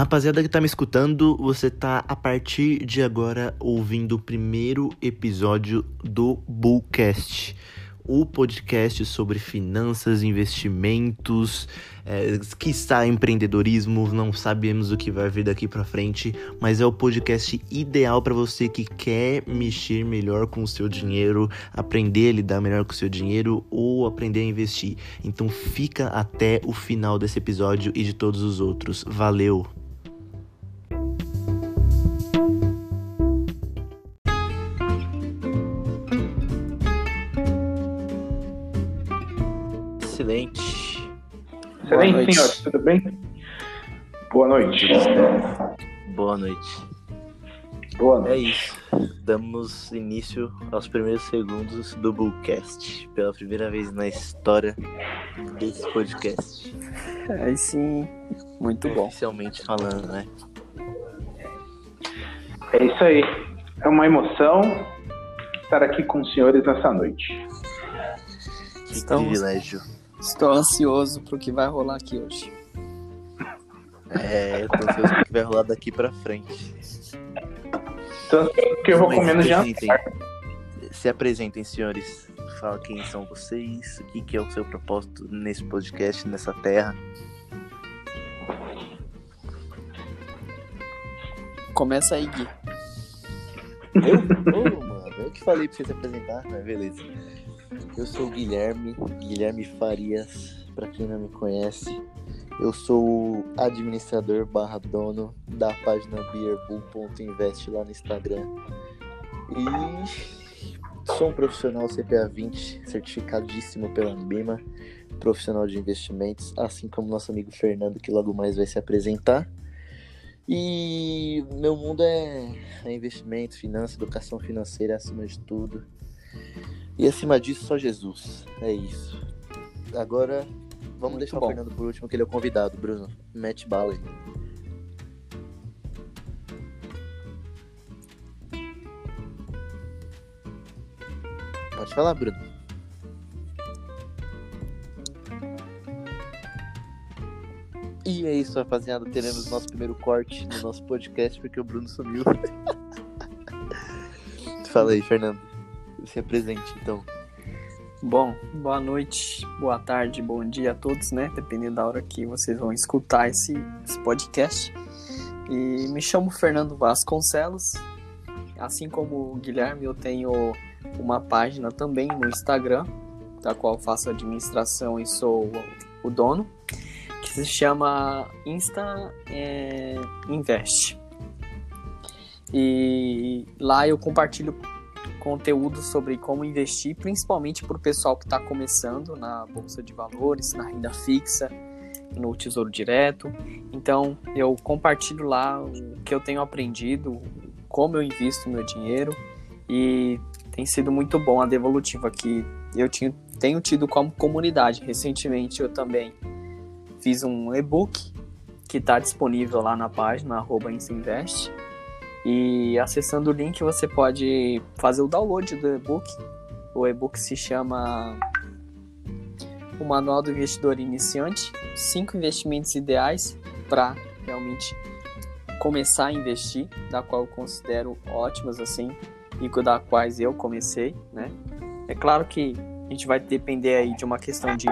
Rapaziada que tá me escutando, você tá a partir de agora ouvindo o primeiro episódio do Bullcast o podcast sobre finanças, investimentos, é, que está empreendedorismo, não sabemos o que vai vir daqui para frente, mas é o podcast ideal para você que quer mexer melhor com o seu dinheiro, aprender a lidar melhor com o seu dinheiro ou aprender a investir. Então fica até o final desse episódio e de todos os outros. Valeu! Excelente, senhor. Tudo bem? Boa noite. Boa noite. Boa noite. É isso. Damos início aos primeiros segundos do Bullcast. Pela primeira vez na história desse podcast. É sim. Muito bom. Oficialmente falando, né? É isso aí. É uma emoção estar aqui com os senhores nessa noite. Que Estamos... privilégio. Estou ansioso pro que vai rolar aqui hoje. É, eu tô ansioso pro que vai rolar daqui pra frente. Ansioso que eu vou comendo já. Se apresentem, senhores. Fala quem são vocês, o que, que é o seu propósito nesse podcast, nessa terra. Começa aí, Gui. Eu? oh, mano, eu que falei pra você se apresentar, mas beleza. Eu sou o Guilherme, Guilherme Farias, para quem não me conhece. Eu sou o administrador barra dono da página beerbull.invest lá no Instagram. E sou um profissional CPA 20, certificadíssimo pela Ambima, profissional de investimentos, assim como nosso amigo Fernando, que logo mais vai se apresentar. E meu mundo é, é investimento, finanças, educação financeira acima de tudo. E acima disso, só Jesus. É isso. Agora, vamos Muito deixar bom. o Fernando por último, que ele é o convidado, Bruno. Mete bala. Pode falar, Bruno. E é isso, rapaziada. Teremos nosso primeiro corte no nosso podcast porque o Bruno sumiu. Fala aí, Fernando se apresente, então. Bom, boa noite, boa tarde, bom dia a todos, né? Dependendo da hora que vocês vão escutar esse, esse podcast. E me chamo Fernando Vasconcelos. Assim como o Guilherme, eu tenho uma página também no Instagram, da qual faço administração e sou o dono, que se chama Insta é, Invest. E lá eu compartilho conteúdo sobre como investir, principalmente para o pessoal que está começando na bolsa de valores, na renda fixa, no tesouro direto. Então eu compartilho lá o que eu tenho aprendido, como eu invisto meu dinheiro e tem sido muito bom a devolutiva que eu tinha, tenho tido como comunidade. Recentemente eu também fiz um e-book que está disponível lá na página arroba Invest e acessando o link você pode fazer o download do e-book. O e-book se chama O Manual do Investidor Iniciante: cinco investimentos ideais para realmente começar a investir, da qual eu considero ótimas assim e da quais eu comecei, né? É claro que a gente vai depender aí de uma questão de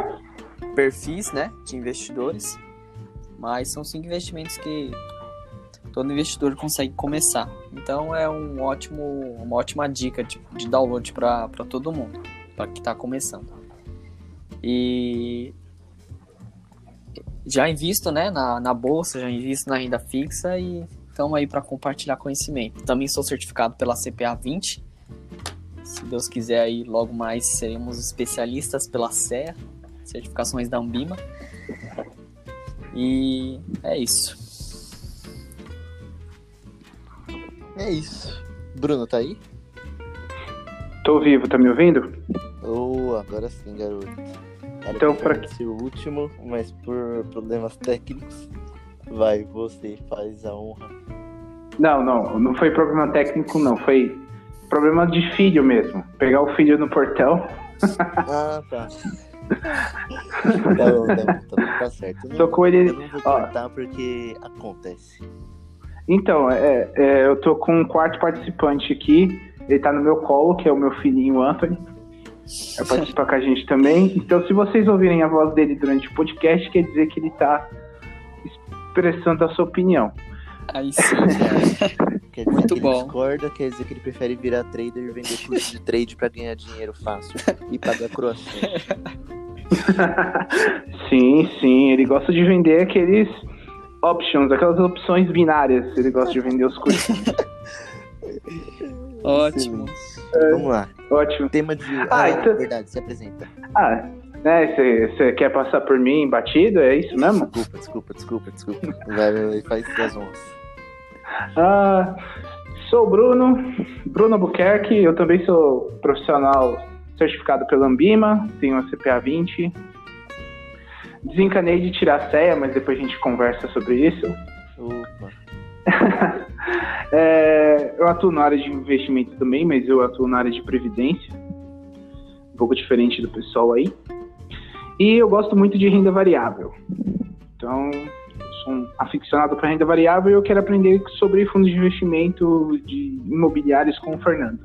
perfis, né, de investidores, mas são cinco investimentos que todo investidor consegue começar. Então é um ótimo, uma ótima dica de, de download para todo mundo, para que está começando. E já invisto né, na, na bolsa, já invisto na renda fixa e estamos aí para compartilhar conhecimento. Também sou certificado pela CPA 20. Se Deus quiser aí logo mais seremos especialistas pela CEA, certificações da Ambima. E é isso. É isso. Bruno, tá aí? Tô vivo, tá me ouvindo? Oh, agora sim, garoto. Era então, pra ser o último, mas por problemas técnicos, vai, você faz a honra. Não, não, não foi problema técnico, não. Foi problema de filho mesmo. Pegar o filho no portão. ah, tá. Tá bom, tá bom, tá, bom, tá certo. Tô com ele. eu não vou ó. cortar porque acontece. Então, é, é, eu tô com um quarto participante aqui. Ele tá no meu colo, que é o meu filhinho Anthony. Vai participar com a gente também. Então, se vocês ouvirem a voz dele durante o podcast, quer dizer que ele tá expressando a sua opinião. Aí sim. Quer dizer Muito que bom. ele discorda, quer dizer que ele prefere virar trader e vender curso de trade pra ganhar dinheiro fácil e pagar croissant. sim, sim. Ele gosta de vender aqueles options, aquelas opções binárias. Ele gosta de vender os cursos. Ótimo. Vamos lá. Ótimo. Tema de. Ah, Ah, então- verdade, se apresenta. Ah, né? Você quer passar por mim batido? É isso mesmo? Desculpa, desculpa, desculpa, desculpa. Vai, vai, vai, faz das honras. Ah, sou o Bruno, Bruno Albuquerque. Eu também sou profissional certificado pela Ambima, tenho a CPA 20. Desencanei de tirar a CEA, mas depois a gente conversa sobre isso. Opa. É, eu atuo na área de investimento também, mas eu atuo na área de previdência. Um pouco diferente do pessoal aí. E eu gosto muito de renda variável. Então, eu sou um aficionado por renda variável e eu quero aprender sobre fundos de investimento de imobiliários com o Fernando.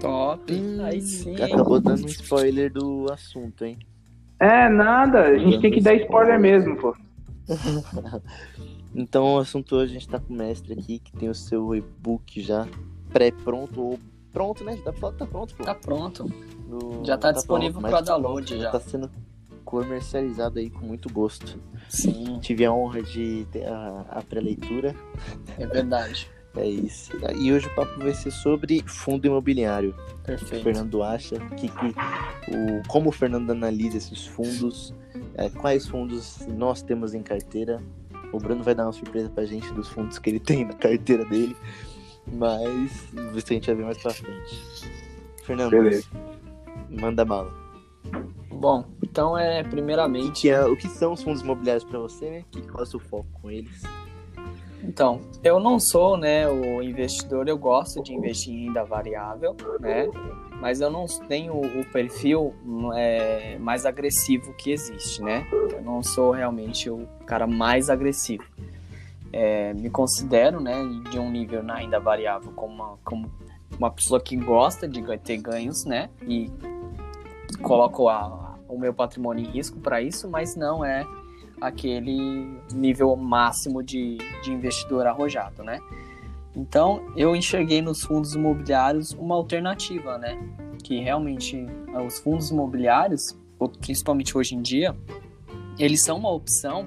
Top. Hum, Aí sim. Acabou dando um spoiler do assunto, hein? É, nada, a gente tem que dar spoiler mesmo, pô. Então, o assunto hoje a gente tá com o mestre aqui, que tem o seu e-book já pré-pronto, ou pronto, né? Dá pra falar que tá pronto, pô. Tá pronto. No- Já tá disponível pronto, pra download já. Tá sendo comercializado aí com muito gosto. Sim, Tive a honra de ter a, a pré-leitura. é verdade. É isso. E hoje o papo vai ser sobre fundo imobiliário. O que o Perfeito. Fernando acha, que, que o, como o Fernando analisa esses fundos, é, quais fundos nós temos em carteira. O Bruno vai dar uma surpresa pra gente dos fundos que ele tem na carteira dele, mas isso a gente vai ver mais pra frente. Fernando, Beleza. manda bala. Bom, então é O que, primeiramente. que é, o que são os fundos imobiliários pra você, né? Que, qual é o seu foco com eles? Então, eu não sou, né, o investidor, eu gosto de investir em renda variável, né? Mas eu não tenho o perfil é, mais agressivo que existe, né? Eu não sou realmente o cara mais agressivo. É, me considero, né, de um nível na renda variável como uma, como uma pessoa que gosta de ter ganhos, né? E coloco a- o meu patrimônio em risco para isso, mas não é aquele nível máximo de, de investidor arrojado, né? Então, eu enxerguei nos fundos imobiliários uma alternativa, né? Que realmente ah, os fundos imobiliários, principalmente hoje em dia, eles são uma opção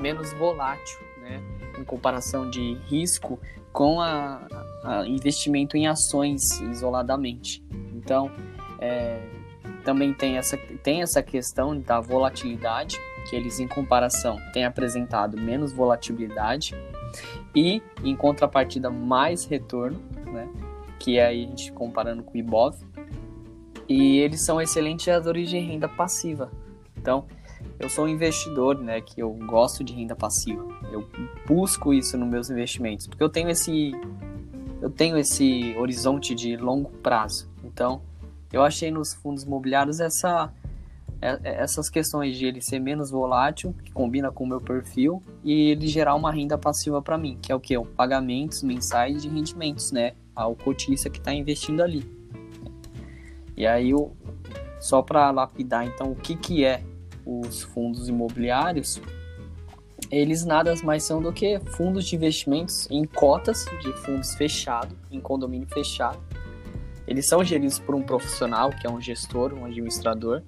menos volátil, né? Em comparação de risco com a, a investimento em ações isoladamente. Então, é, também tem essa, tem essa questão da volatilidade, que eles, em comparação, têm apresentado menos volatilidade e, em contrapartida, mais retorno, né? que é aí a gente comparando com o IBOV. E eles são excelentes geradores de renda passiva. Então, eu sou um investidor, né, que eu gosto de renda passiva. Eu busco isso nos meus investimentos, porque eu tenho esse eu tenho esse horizonte de longo prazo. Então, eu achei nos fundos imobiliários essa essas questões de ele ser menos volátil, que combina com o meu perfil, e ele gerar uma renda passiva para mim, que é o que? Pagamentos mensais de rendimentos, né? Ao cotista que está investindo ali. E aí, o, só para lapidar, então, o que, que é os fundos imobiliários? Eles nada mais são do que fundos de investimentos em cotas de fundos fechados, em condomínio fechado. Eles são geridos por um profissional, que é um gestor, um administrador,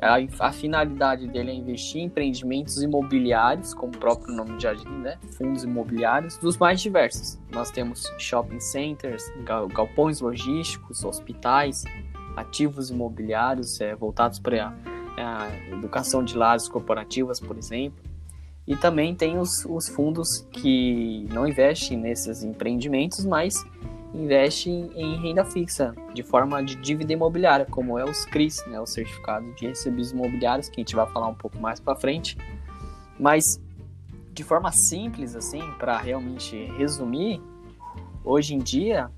a, a finalidade dele é investir em empreendimentos imobiliários, como o próprio nome já diz, né? Fundos imobiliários dos mais diversos. Nós temos shopping centers, gal- galpões logísticos, hospitais, ativos imobiliários é, voltados para a educação de lares corporativas, por exemplo. E também tem os, os fundos que não investem nesses empreendimentos, mas investem em renda fixa, de forma de dívida imobiliária, como é os CRIs, né, o Certificado de Recebíveis Imobiliários, que a gente vai falar um pouco mais para frente. Mas, de forma simples, assim, para realmente resumir, hoje em dia,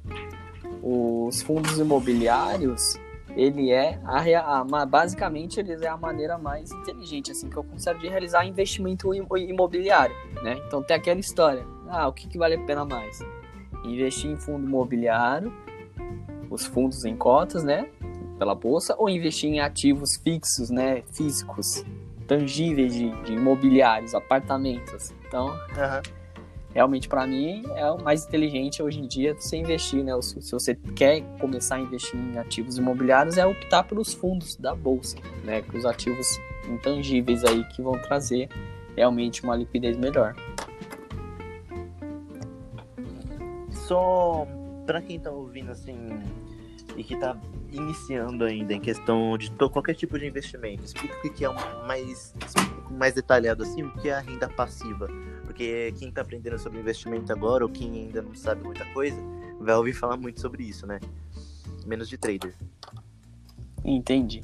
os fundos imobiliários, ele é a, a, basicamente ele é a maneira mais inteligente assim que eu considero de realizar investimento imobiliário, né? Então tem aquela história, ah, o que, que vale a pena mais? Investir em fundo imobiliário, os fundos em cotas, né? Pela bolsa, ou investir em ativos fixos, né? Físicos, tangíveis de, de imobiliários, apartamentos. Então, uhum. realmente para mim é o mais inteligente hoje em dia você investir, né? Se, você quer começar a investir em ativos imobiliários, é optar pelos fundos da bolsa, né? Com os ativos intangíveis aí que vão trazer realmente uma liquidez melhor. Só para quem tá ouvindo assim e que tá iniciando ainda em questão de qualquer tipo de investimento, explica o que é mais, mais detalhado assim, o que é a renda passiva. Porque quem está aprendendo sobre investimento agora, ou quem ainda não sabe muita coisa, vai ouvir falar muito sobre isso, né? Menos de trader. Entendi.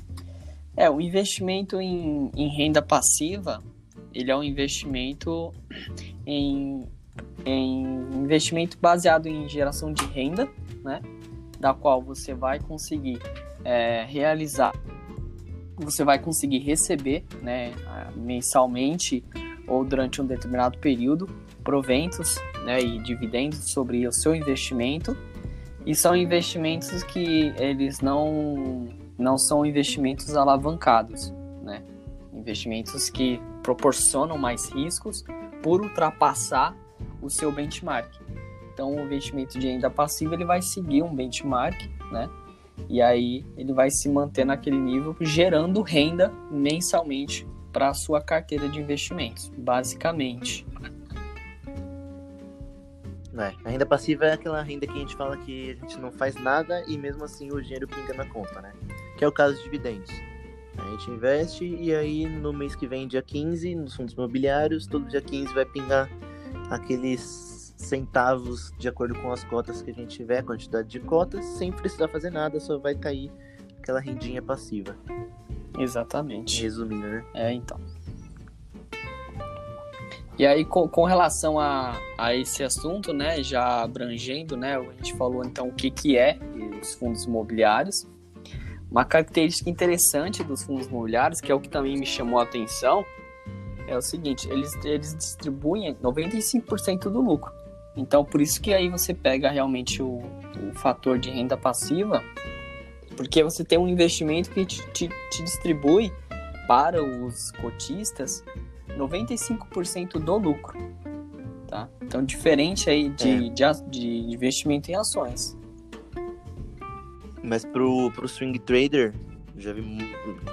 É, o investimento em, em renda passiva, ele é um investimento em, em investimento baseado em geração de renda, né? da qual você vai conseguir é, realizar, você vai conseguir receber né, mensalmente ou durante um determinado período proventos né, e dividendos sobre o seu investimento. E são investimentos que eles não, não são investimentos alavancados, né? investimentos que proporcionam mais riscos por ultrapassar o seu benchmark. Então, o investimento de renda passiva ele vai seguir um benchmark, né? E aí ele vai se manter naquele nível, gerando renda mensalmente para a sua carteira de investimentos, basicamente. É, a renda passiva é aquela renda que a gente fala que a gente não faz nada e mesmo assim o dinheiro pinga na conta, né? Que é o caso de dividendos. A gente investe e aí no mês que vem, dia 15, nos fundos imobiliários, todo dia 15 vai pingar aqueles centavos de acordo com as cotas que a gente tiver, quantidade de cotas, sem precisar fazer nada, só vai cair aquela rendinha passiva. Exatamente. Resumindo, né? É, então. E aí, com, com relação a, a esse assunto, né, já abrangendo, né, a gente falou então o que, que é os fundos imobiliários. Uma característica interessante dos fundos imobiliários, que é o que também me chamou a atenção, é o seguinte, eles, eles distribuem 95% do lucro. Então, por isso que aí você pega realmente o, o fator de renda passiva, porque você tem um investimento que te, te, te distribui para os cotistas 95% do lucro. Tá? Então, diferente aí de, é. de, de, investimento em ações. Mas pro, pro swing trader, já vi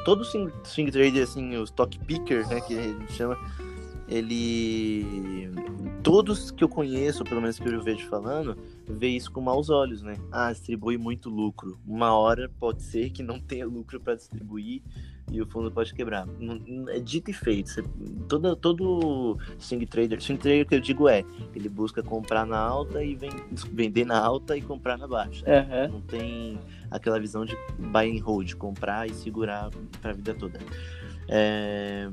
todo swing, swing trader, assim, o stock picker, né, que a gente chama, ele todos que eu conheço, pelo menos que eu vejo falando, vê isso com maus olhos, né? Ah, distribui muito lucro. Uma hora pode ser que não tenha lucro para distribuir e o fundo pode quebrar. É dito e feito. Você, todo, todo swing trader, swing trader que eu digo é, ele busca comprar na alta e vem, vender na alta e comprar na baixa. Uhum. Não tem aquela visão de buy and hold, comprar e segurar para a vida toda. É,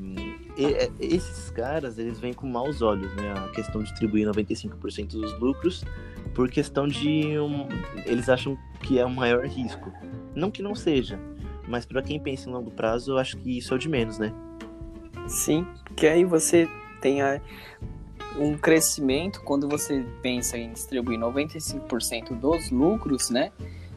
é, esses caras, eles vêm com maus olhos, né? A questão de distribuir 95% dos lucros por questão de... Um, eles acham que é o maior risco. Não que não seja, mas para quem pensa em longo prazo, eu acho que isso é o de menos, né? Sim, que aí você tem a, um crescimento, quando você pensa em distribuir 95% dos lucros, né?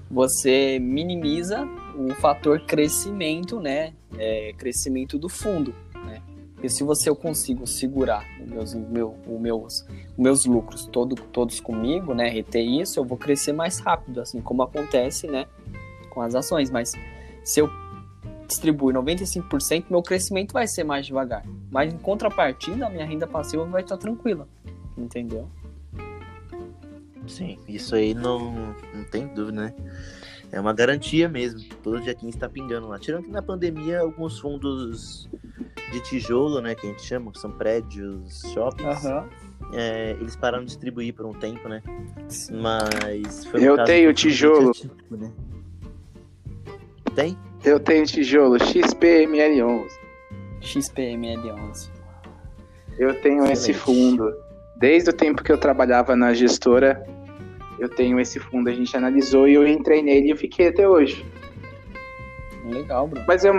Você minimiza o fator crescimento, né? É, crescimento do fundo, né? Porque se você eu consigo segurar os meus, meu, os meus, os meus lucros todo, todos comigo, né? Reter isso, eu vou crescer mais rápido, assim como acontece, né? Com as ações. Mas se eu distribuir 95%, meu crescimento vai ser mais devagar. Mas em contrapartida, a minha renda passiva vai estar tranquila. Entendeu? Sim, isso aí não, não tem dúvida, né? É uma garantia mesmo. Todo dia 15 está pingando lá. Tirando que na pandemia, alguns fundos de tijolo, né, que a gente chama, que são prédios, shoppings, uhum. é, eles pararam de distribuir por um tempo, né? Mas. Eu tenho tijolo. Né? Tem? Eu tenho tijolo XPML11. XPML11. Eu tenho Excelente. esse fundo. Desde o tempo que eu trabalhava na gestora, eu tenho esse fundo, a gente analisou e eu entrei nele e fiquei até hoje. Legal, Bruno. Mas é,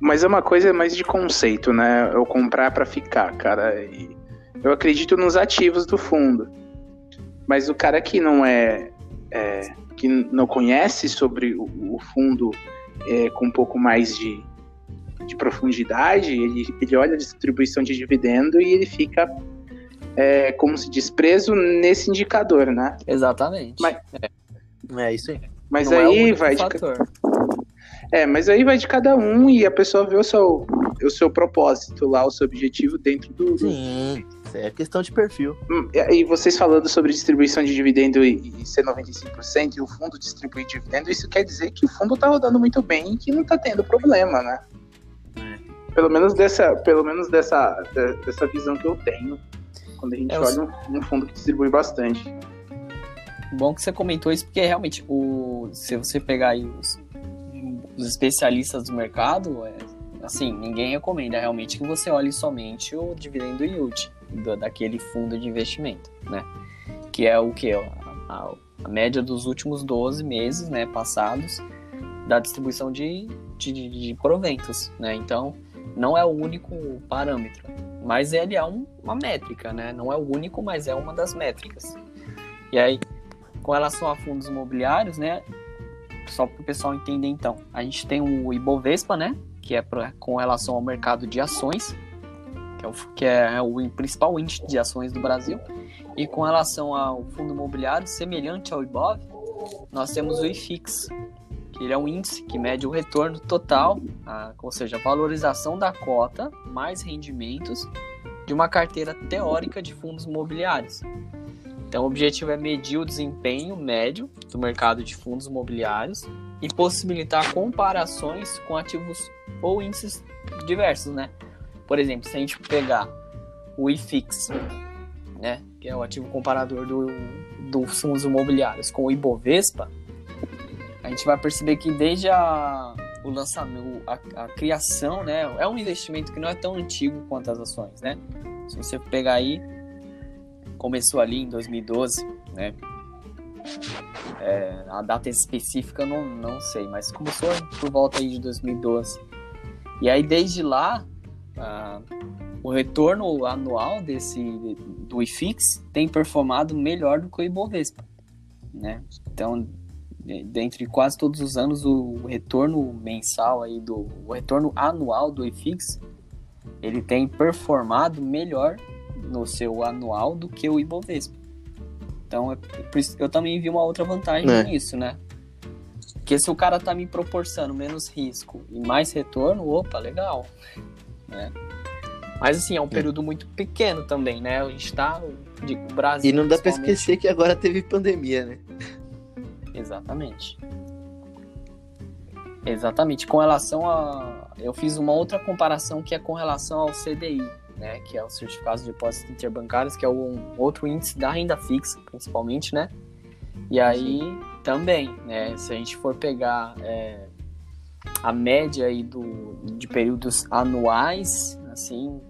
mas é uma coisa mais de conceito, né? Eu comprar para ficar, cara. E eu acredito nos ativos do fundo. Mas o cara que não é, é que não conhece sobre o, o fundo é, com um pouco mais de, de profundidade, ele, ele olha a distribuição de dividendo e ele fica, é, como se diz, preso nesse indicador, né? Exatamente. Mas, É isso aí. mas Não é aí único vai de, fator. é, mas aí vai de cada um e a pessoa vê o seu, o seu propósito lá, o seu objetivo dentro do, Sim, isso é questão de perfil. Hum, E vocês falando sobre distribuição de dividendo e, e ser 95% e o fundo distribuir dividendo, isso quer dizer que o fundo tá rodando muito bem e que não tá tendo problema, né? Pelo menos dessa, pelo menos dessa, de- dessa visão que eu tenho quando a gente É, olha um, um fundo que distribui bastante. Bom que você comentou isso, porque realmente, o, se você pegar aí os, os especialistas do mercado, é, assim, ninguém recomenda realmente que você olhe somente o dividendo yield do- daquele fundo de investimento, né? Que é o que? A, a- a média dos últimos 12 meses, né, passados, da distribuição de, de, de- de proventos, né? Então, não é o único parâmetro, mas ele é um- uma métrica, né? Não é o único, mas é uma das métricas. E aí, com relação a fundos imobiliários, né? Só para o pessoal entender então, a gente tem o Ibovespa, né? Que é pra, com relação ao mercado de ações, que é, o, que é o principal índice de ações do Brasil. E com relação ao fundo imobiliário, semelhante ao Ibov, nós temos o IFIX, que ele é um índice que mede o retorno total, a- ou seja, a valorização da cota mais rendimentos de uma carteira teórica de fundos imobiliários. Então, o objetivo é medir o desempenho médio do mercado de fundos imobiliários e possibilitar comparações com ativos ou índices diversos, né? Por exemplo, se a gente pegar o IFIX, né, que é o ativo comparador do, dos fundos imobiliários, com o Ibovespa, a gente vai perceber que desde a, o lançamento, a, a criação, né, é um investimento que não é tão antigo quanto as ações, né? Se você pegar aí, começou ali em 2012, né? É, a data específica eu não, não sei, mas começou por volta aí de 2012. E aí desde lá, o retorno anual desse do IFIX tem performado melhor do que o Ibovespa, né? Então, dentre quase todos os anos, o retorno mensal aí do o retorno anual do IFIX, ele tem performado melhor no seu anual do que o Ibovespa. Então, é eu também vi uma outra vantagem É. nisso, né? Porque se o cara tá me proporcionando menos risco e mais retorno, opa, legal. Né? Mas assim, é um período muito pequeno também, né? A gente tá. de- O Brasil. E não dá pra esquecer que agora teve pandemia, né? Exatamente. Exatamente. Com relação a. Eu fiz uma outra comparação que é com relação ao CDI, né? Que é o Certificado de Depósitos Interbancários, que é um outro índice da renda fixa, principalmente, né? E aí também, né? Se a gente for pegar é, a média aí do, de períodos anuais, assim,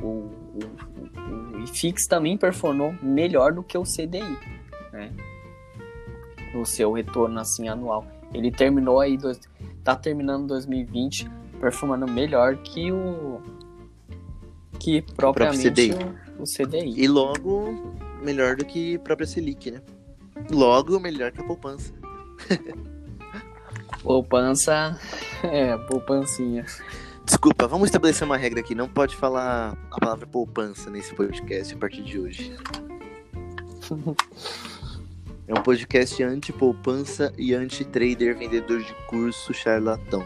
o, o, o, o IFIX também performou melhor do que o CDI, né? No seu retorno assim anual. Ele terminou aí, dois, tá terminando 2020 performando melhor que o que propriamente CDI. O, o CDI. E logo, melhor do que a própria Selic, né? Logo, melhor que a poupança. Poupança, é, poupancinha. Desculpa, vamos estabelecer uma regra aqui. Não pode falar a palavra poupança nesse podcast a partir de hoje. É um podcast anti-poupança e anti-trader, vendedor de curso, charlatão.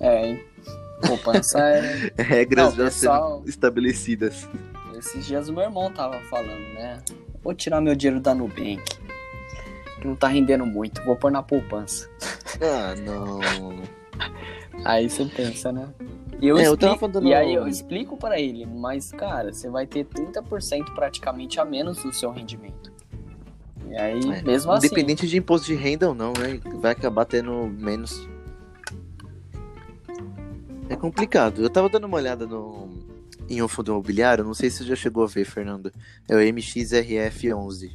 É, hein? poupança é. Regras Não, já pessoal- sendo estabelecidas. Esses dias o meu irmão tava falando, né? Vou tirar meu dinheiro da Nubank. Que não tá rendendo muito, vou pôr na poupança. Ah, não. Aí você pensa, né? E, eu É, eu explico, dando- e aí eu explico para ele, mas cara, você vai ter 30% praticamente a menos do seu rendimento. E aí, É, mesmo assim, Independente de imposto de renda ou não, né? Vai acabar tendo menos. É complicado. Eu tava dando uma olhada no em um fundo imobiliário, não sei se você já chegou a ver, Fernando. É o MXRF11.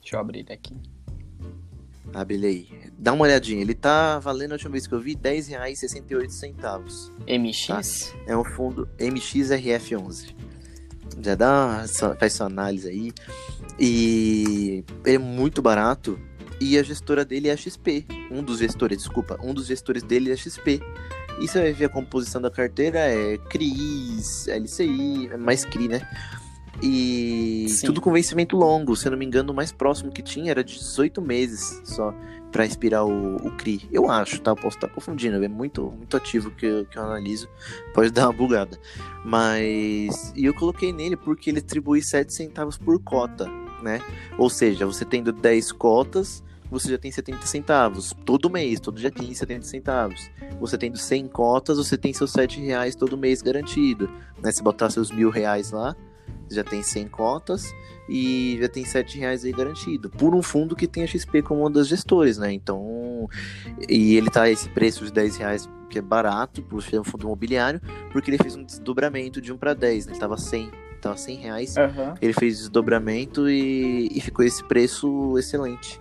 deixa eu abrir ele aqui. Abre ele aí. Dá uma olhadinha. Ele tá valendo, a última vez que eu vi, R$10,68. MX? Tá? É um fundo MXRF11. Já dá, faz sua análise aí. E ele é muito barato. E a gestora dele é a XP. Um dos gestores, desculpa. Um dos gestores dele é a XP. E você vai ver a composição da carteira é CRIs, LCI, é mais CRI, né? E Sim. tudo com vencimento longo. Se eu não me engano, o mais próximo que tinha era 18 meses só para expirar o, o CRI. Eu acho, tá? Eu posso estar confundindo. É muito, muito ativo que eu, que eu analiso. Pode dar uma bugada. Mas. E eu coloquei nele porque ele atribui 7 centavos por cota, né? Ou seja, você tendo 10 cotas, você já tem 70 centavos. Todo mês, todo dia 15, 70 centavos. Você tendo 100 cotas, você tem seus 7 reais todo mês garantido. Né? Se botar seus mil reais lá, já tem 100 cotas e já tem 7 reais aí garantido. Por um fundo que tem a XP como uma das gestores, né? Então, e ele tá esse preço de 10 reais, que é barato, por ser um fundo imobiliário, porque ele fez um desdobramento de 1 para 10, né? Ele tava 100, tava 100 reais, uhum. ele fez desdobramento e, e ficou esse preço excelente.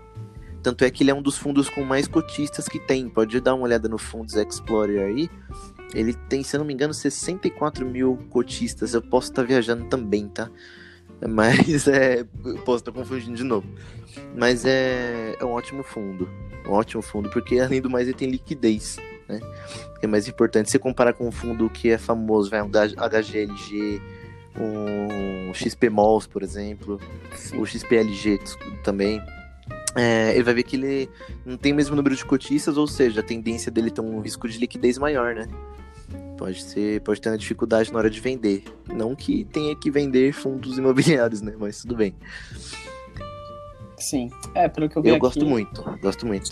Tanto é que ele é um dos fundos com mais cotistas que tem. Pode dar uma olhada no Fundos Explorer aí. Ele tem, se eu não me engano, 64 mil cotistas. Eu posso estar viajando também, tá? Mas é. Eu posso estar confundindo de novo. Mas é, é um ótimo fundo. Um ótimo fundo, porque além do mais ele tem liquidez. Né? Que é mais importante. Se comparar com um fundo que é famoso, vai um HGLG, um XPMOLs, por exemplo, Sim. o XPLG também é, ele vai ver que ele não tem o mesmo número de cotistas, ou seja, a tendência dele ter um risco de liquidez maior, né? Pode ser, pode ter uma dificuldade na hora de vender. Não que tenha que vender fundos imobiliários, né? Mas tudo bem. Sim, é, pelo que eu vi Eu aqui... gosto muito, gosto muito.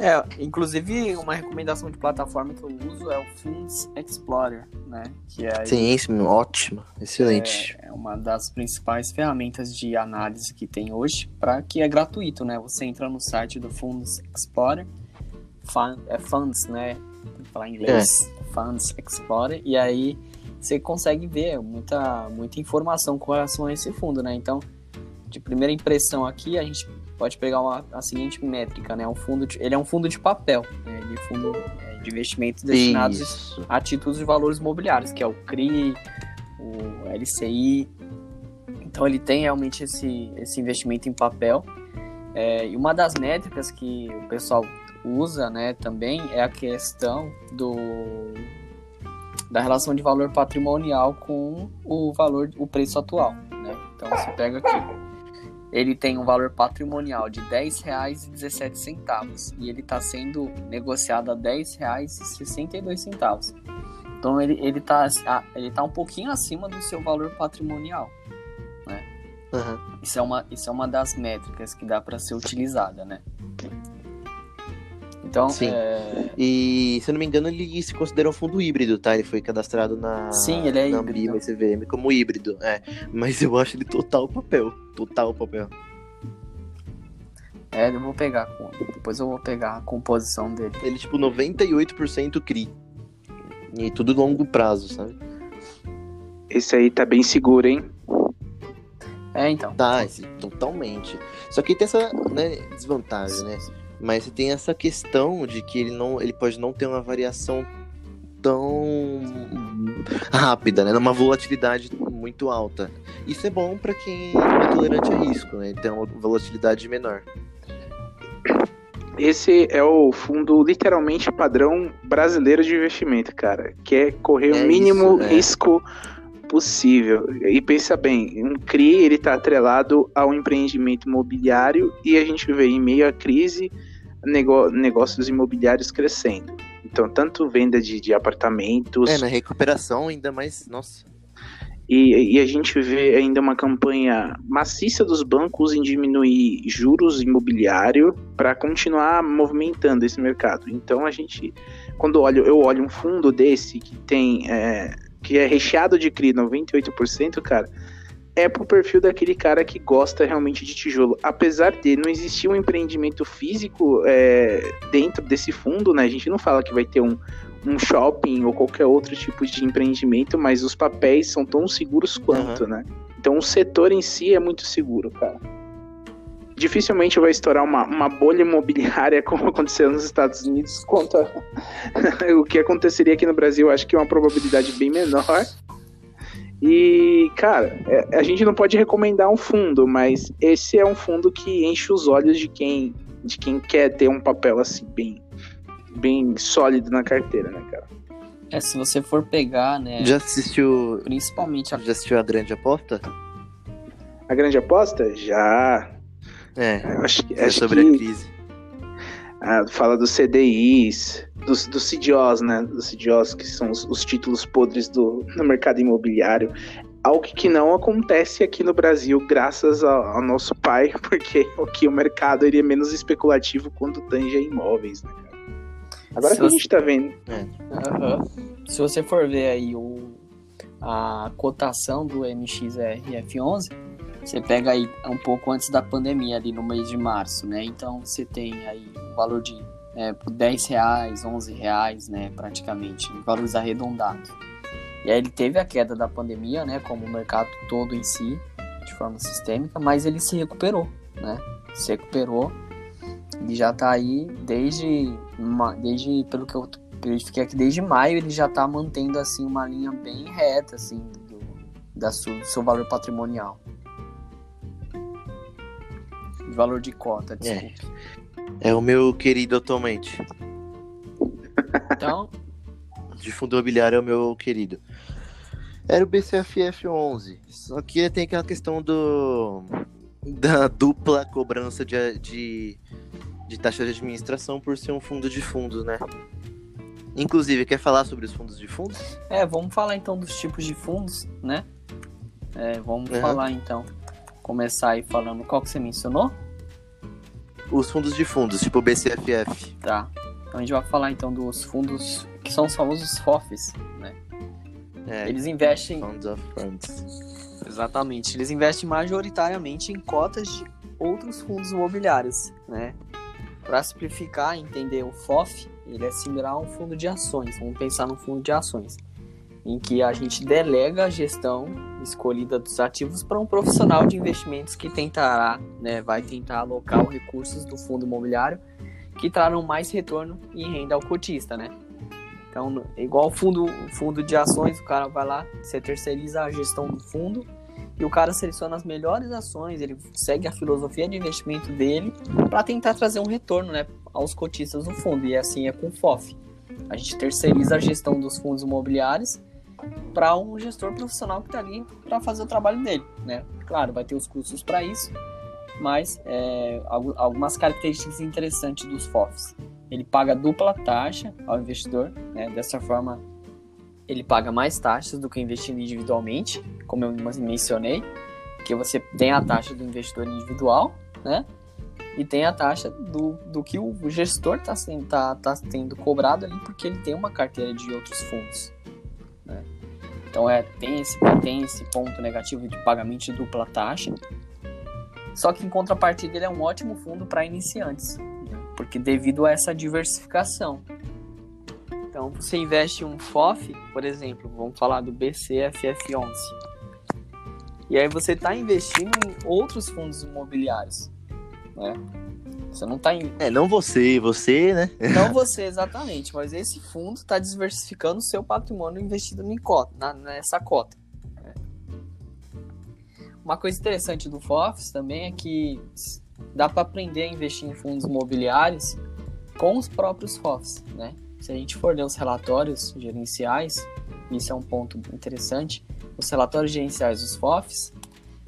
É, inclusive uma recomendação de plataforma que eu uso é o Funds Explorer, né? Que é sim, sim, ótimo, excelente. É, é, uma das principais ferramentas de análise que tem hoje, para que é gratuito, né? Você entra no site do Funds Explorer, fun, é Funds, né? Falar em inglês, é. Funds Explorer, e aí você consegue ver muita, muita informação com relação a esse fundo, né? Então, de primeira impressão aqui, a gente pode pegar uma, a seguinte métrica, né? Um fundo de, ele é um fundo de papel, né? Ele é fundo é, de investimentos destinados Isso. a títulos de valores imobiliários, que é o CRI, o LCI. Então ele tem realmente esse, esse investimento em papel. É, e uma das métricas que o pessoal usa, né, também é a questão do da relação de valor patrimonial com o valor, o preço atual, né? Então você pega aqui ele tem um valor patrimonial de R$ 10,17 e ele está sendo negociado a R$ 10,62. Então ele, ele, tá, ele tá um pouquinho acima do seu valor patrimonial. Né? Uhum. Isso, é uma, isso é uma das métricas que dá para ser utilizada, né? Então, Sim. É... E, se eu não me engano, ele se considera um fundo híbrido, tá? Ele foi cadastrado na, Sim, ele é na híbrido. CVM como híbrido, é. Mas eu acho ele total papel. Total papel. É, eu vou pegar. Depois eu vou pegar a composição dele. Ele, tipo, 98% CRI. E tudo longo prazo, sabe? Esse aí tá bem seguro, hein? É, então. Tá, esse, totalmente. Só que tem essa né, desvantagem, né? Mas tem essa questão de que ele não, ele pode não ter uma variação tão rápida, né? Uma volatilidade muito alta. Isso é bom para quem é tolerante a risco, né? Tem uma volatilidade menor. Esse é o fundo literalmente padrão brasileiro de investimento, cara. Que é correr é o mínimo isso, né? risco possível. E pensa bem, um CRI ele está atrelado ao empreendimento imobiliário e a gente vê em meio à crise negócios imobiliários crescendo. Então, tanto venda de, de apartamentos. É, na recuperação ainda mais. Nossa. E, e, a gente vê ainda uma campanha maciça dos bancos em diminuir juros imobiliário para continuar movimentando esse mercado. Então a gente, quando olho, eu olho um fundo desse que tem é, que é recheado de CRI 98%, cara, é pro perfil daquele cara que gosta realmente de tijolo. Apesar de não existir um empreendimento físico é, dentro desse fundo, né? A gente não fala que vai ter um, um shopping ou qualquer outro tipo de empreendimento, mas os papéis são tão seguros quanto, uhum. né? Então o setor em si é muito seguro, cara. Dificilmente vai estourar uma, uma bolha imobiliária como aconteceu nos Estados Unidos quanto a, o que aconteceria aqui no Brasil. Acho que é uma probabilidade bem menor. E, cara, é, a gente não pode recomendar um fundo, mas esse é um fundo que enche os olhos de quem, de quem quer ter um papel assim bem, bem sólido na carteira, né, cara? É, se você for pegar, né? Já assistiu. Principalmente a. Já assistiu a grande aposta? A grande aposta? Já. É. Acho que, É acho sobre que- a crise. Ah, fala dos CDIs, dos, dos CDOs, né? Dos CDOs, que são os, os títulos podres do, do mercado imobiliário. Algo que não acontece aqui no Brasil, graças ao, ao nosso pai, porque aqui o mercado ele é menos especulativo quando tange a imóveis, né, cara? Agora Se que a você- gente tá vendo. Aham. Se você for ver aí o, a cotação do MXRF11, você pega aí um pouco antes da pandemia, ali no mês de março, né? Então você tem aí um valor de é, por 10 reais, 11 reais, né? Praticamente, valores arredondados. E aí ele teve a queda da pandemia, né? Como o mercado todo em si, de forma sistêmica, mas ele se recuperou, né? Se recuperou. Ele já tá aí desde, desde pelo que eu verifiquei aqui, desde maio ele já tá mantendo assim uma linha bem reta assim do, da su- do seu valor patrimonial. Valor de cota, desculpe. É o meu querido atualmente. Então, De fundo imobiliário é o meu querido. Era o BCFF11. Só que tem aquela questão do. Da dupla cobrança de, de, de taxa de administração por ser um fundo de fundos, né? Inclusive, quer falar sobre os fundos de fundos? é, vamos falar então dos tipos de fundos, né? É, vamos Uhum. falar então. Começar aí falando qual que você mencionou? Os fundos de fundos, tipo o BCFF. Tá. Então a gente vai falar então dos fundos que são os famosos FOFs, né? É, Eles investem Funds of Funds. Exatamente. Eles investem majoritariamente em cotas de outros fundos imobiliários, né? Para simplificar e entender o FOF, ele é similar a um fundo de ações. Vamos pensar num fundo de ações, em que a gente delega a gestão escolhida dos ativos para um profissional de investimentos que tentará, né, vai tentar alocar os recursos do fundo imobiliário que trarão mais retorno e renda ao cotista, né? Então, igual fundo, fundo de ações, o cara vai lá, você terceiriza a gestão do fundo e o cara seleciona as melhores ações, ele segue a filosofia de investimento dele para tentar trazer um retorno, né, aos cotistas do fundo. E assim é com o FOF. A gente terceiriza a gestão dos fundos imobiliários para um gestor profissional que está ali para fazer o trabalho dele, né? Claro, vai ter os custos para isso, mas é, algu- algumas características interessantes dos FOFs. Ele paga dupla taxa ao investidor, né? Dessa forma, ele paga mais taxas do que investindo individualmente, como eu mencionei, que você tem a taxa do investidor individual, né? E tem a taxa do, do que o gestor está tá, tá tendo cobrado ali, porque ele tem uma carteira de outros fundos. Então é, tem, esse, tem esse ponto negativo de pagamento de dupla taxa. Só que em contrapartida ele é um ótimo fundo para iniciantes, né? porque devido a essa diversificação. Então você investe um FOF, por exemplo, vamos falar do BCFF11. E aí você está investindo em outros fundos imobiliários, né? Você não está em... É, não você, você, né? não você exatamente, mas esse fundo está diversificando o seu patrimônio investido em cota, na- nessa cota. né? Uma coisa interessante do FOFs também é que dá para aprender a investir em fundos imobiliários com os próprios FOFs, né? Se a gente for ler os relatórios gerenciais, isso é um ponto interessante. Os relatórios gerenciais dos FOFs,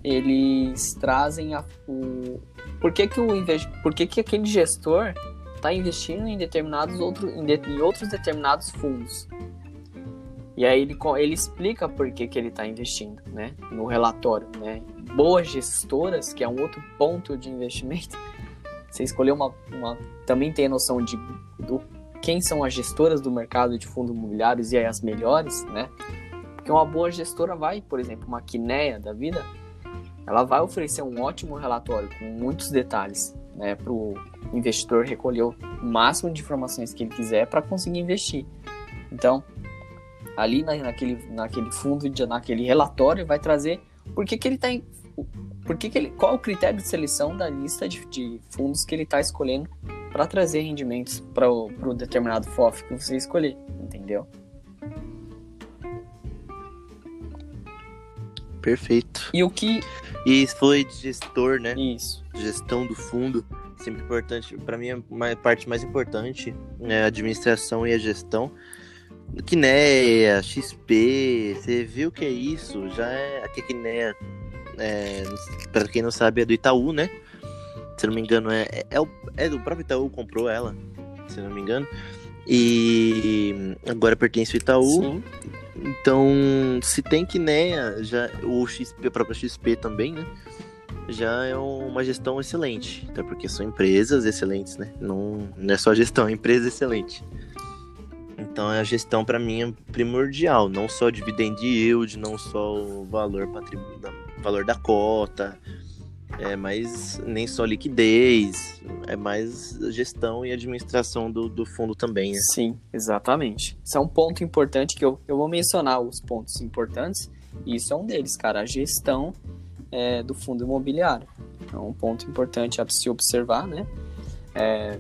eles trazem a, o por que, que o por que, que aquele gestor está investindo em determinados outros em, de- em outros determinados fundos. E aí ele, ele explica por que, que ele está investindo, né? No relatório, né? Boas gestoras, que é um outro ponto de investimento. Você escolheu uma, uma também tem a noção de do, quem são as gestoras do mercado de fundos imobiliários e aí as melhores, né? Porque uma boa gestora vai, por exemplo, uma Quineia da vida, ela vai oferecer um ótimo relatório com muitos detalhes, né, para o investidor recolher o máximo de informações que ele quiser para conseguir investir. Então, ali na, naquele, naquele fundo, de, naquele relatório, vai trazer por que, que ele está por que, que ele, qual é o critério de seleção da lista de, de fundos que ele está escolhendo para trazer rendimentos para o determinado FOF que você escolher, entendeu? Perfeito. E o que. E foi de gestor, né? Isso. Gestão do fundo. Sempre importante. Para mim, a parte mais importante é a administração e a gestão. Quineia, XP, você viu o que é isso? Já é. Aqui a Quineia, é, para quem não sabe, é do Itaú, né? Se não me engano, é, é, é, o, é do próprio Itaú comprou ela, se não me engano. E agora pertence ao Itaú. Sim. Então, se tem Quineia, já, o XP, a própria XP também, né? Já é uma gestão excelente. Até porque são empresas excelentes, né? Não, não é só gestão, é empresa excelente. Então a gestão para mim é primordial, não só dividend yield, não só o valor valor da cota, é mais nem só liquidez, é mais gestão e administração do, do fundo também. Né? Sim, exatamente. Isso é um ponto importante que eu, eu vou mencionar os pontos importantes, e isso é um deles, cara, a gestão é, do fundo imobiliário. É um ponto importante a se observar, né? É,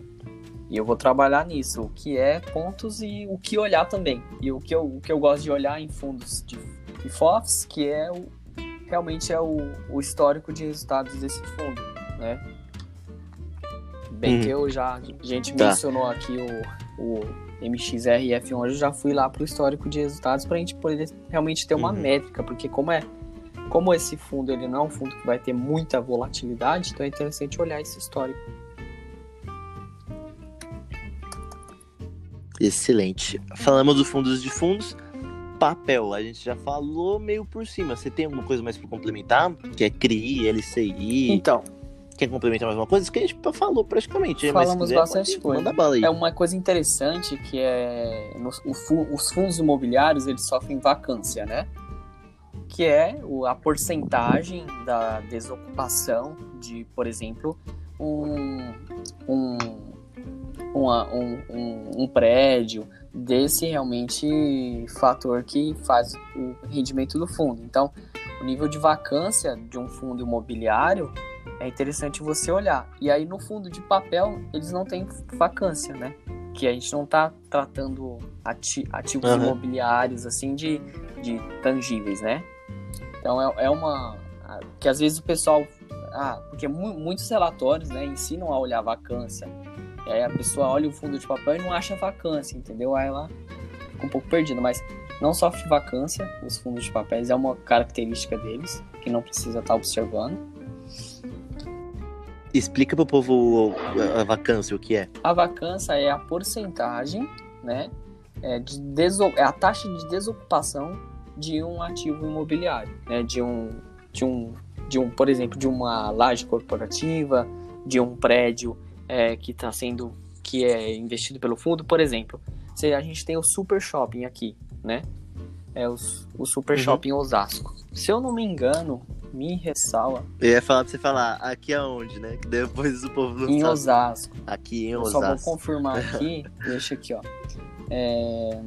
e eu vou trabalhar nisso, o que é pontos e o que olhar também. E o que eu, o que eu gosto de olhar em fundos de, de FOFs, que é o, realmente é o, o histórico de resultados desse fundo, né? Bem que eu já, a gente tá. mencionou aqui o, o MXRF11, eu já fui lá para o histórico de resultados para a gente poder realmente ter uma uhum. métrica, porque como é como esse fundo ele não é um fundo que vai ter muita volatilidade, então é interessante olhar esse histórico. Excelente. Falamos dos fundos de fundos. Papel, a gente já falou meio por cima. Você tem alguma coisa mais para complementar? Que é CRI, LCI? Então. Quer complementar mais uma coisa? Que a gente falou praticamente. Falamos quiser, bastante coisa. É uma coisa interessante que é o, os fundos imobiliários eles sofrem vacância, né? Que é a porcentagem da desocupação de, por exemplo, um, um uma, um, um, um prédio, desse realmente fator que faz o rendimento do fundo. Então, o nível de vacância de um fundo imobiliário é interessante você olhar. E aí no fundo de papel eles não têm vacância, né? Que a gente não está tratando ati ativos uhum. imobiliários assim de, de tangíveis, né? Então é, é uma que às vezes o pessoal ah, porque mu muitos relatórios, né, ensinam a olhar vacância e aí a pessoa olha o fundo de papel e não acha vacância, entendeu? Aí ela fica um pouco perdida, mas não sofre vacância os fundos de papéis, é uma característica deles, que não precisa estar observando. Explica para o povo a vacância, o que é. A vacância é a porcentagem, né, é, de é a taxa de desocupação de um ativo imobiliário, né, de um, de um, de um, por exemplo, de uma laje corporativa, de um prédio é, que está sendo que é investido pelo fundo, por exemplo, se a gente tem o Super Shopping aqui, né? É o, o Super uhum. Shopping Osasco. Se eu não me engano, me ressala. Eu ia falar pra você falar, aqui aonde, né? Que depois o povo não Em sabe. Osasco. Aqui em eu Osasco. Só vou confirmar aqui. deixa aqui, ó. É...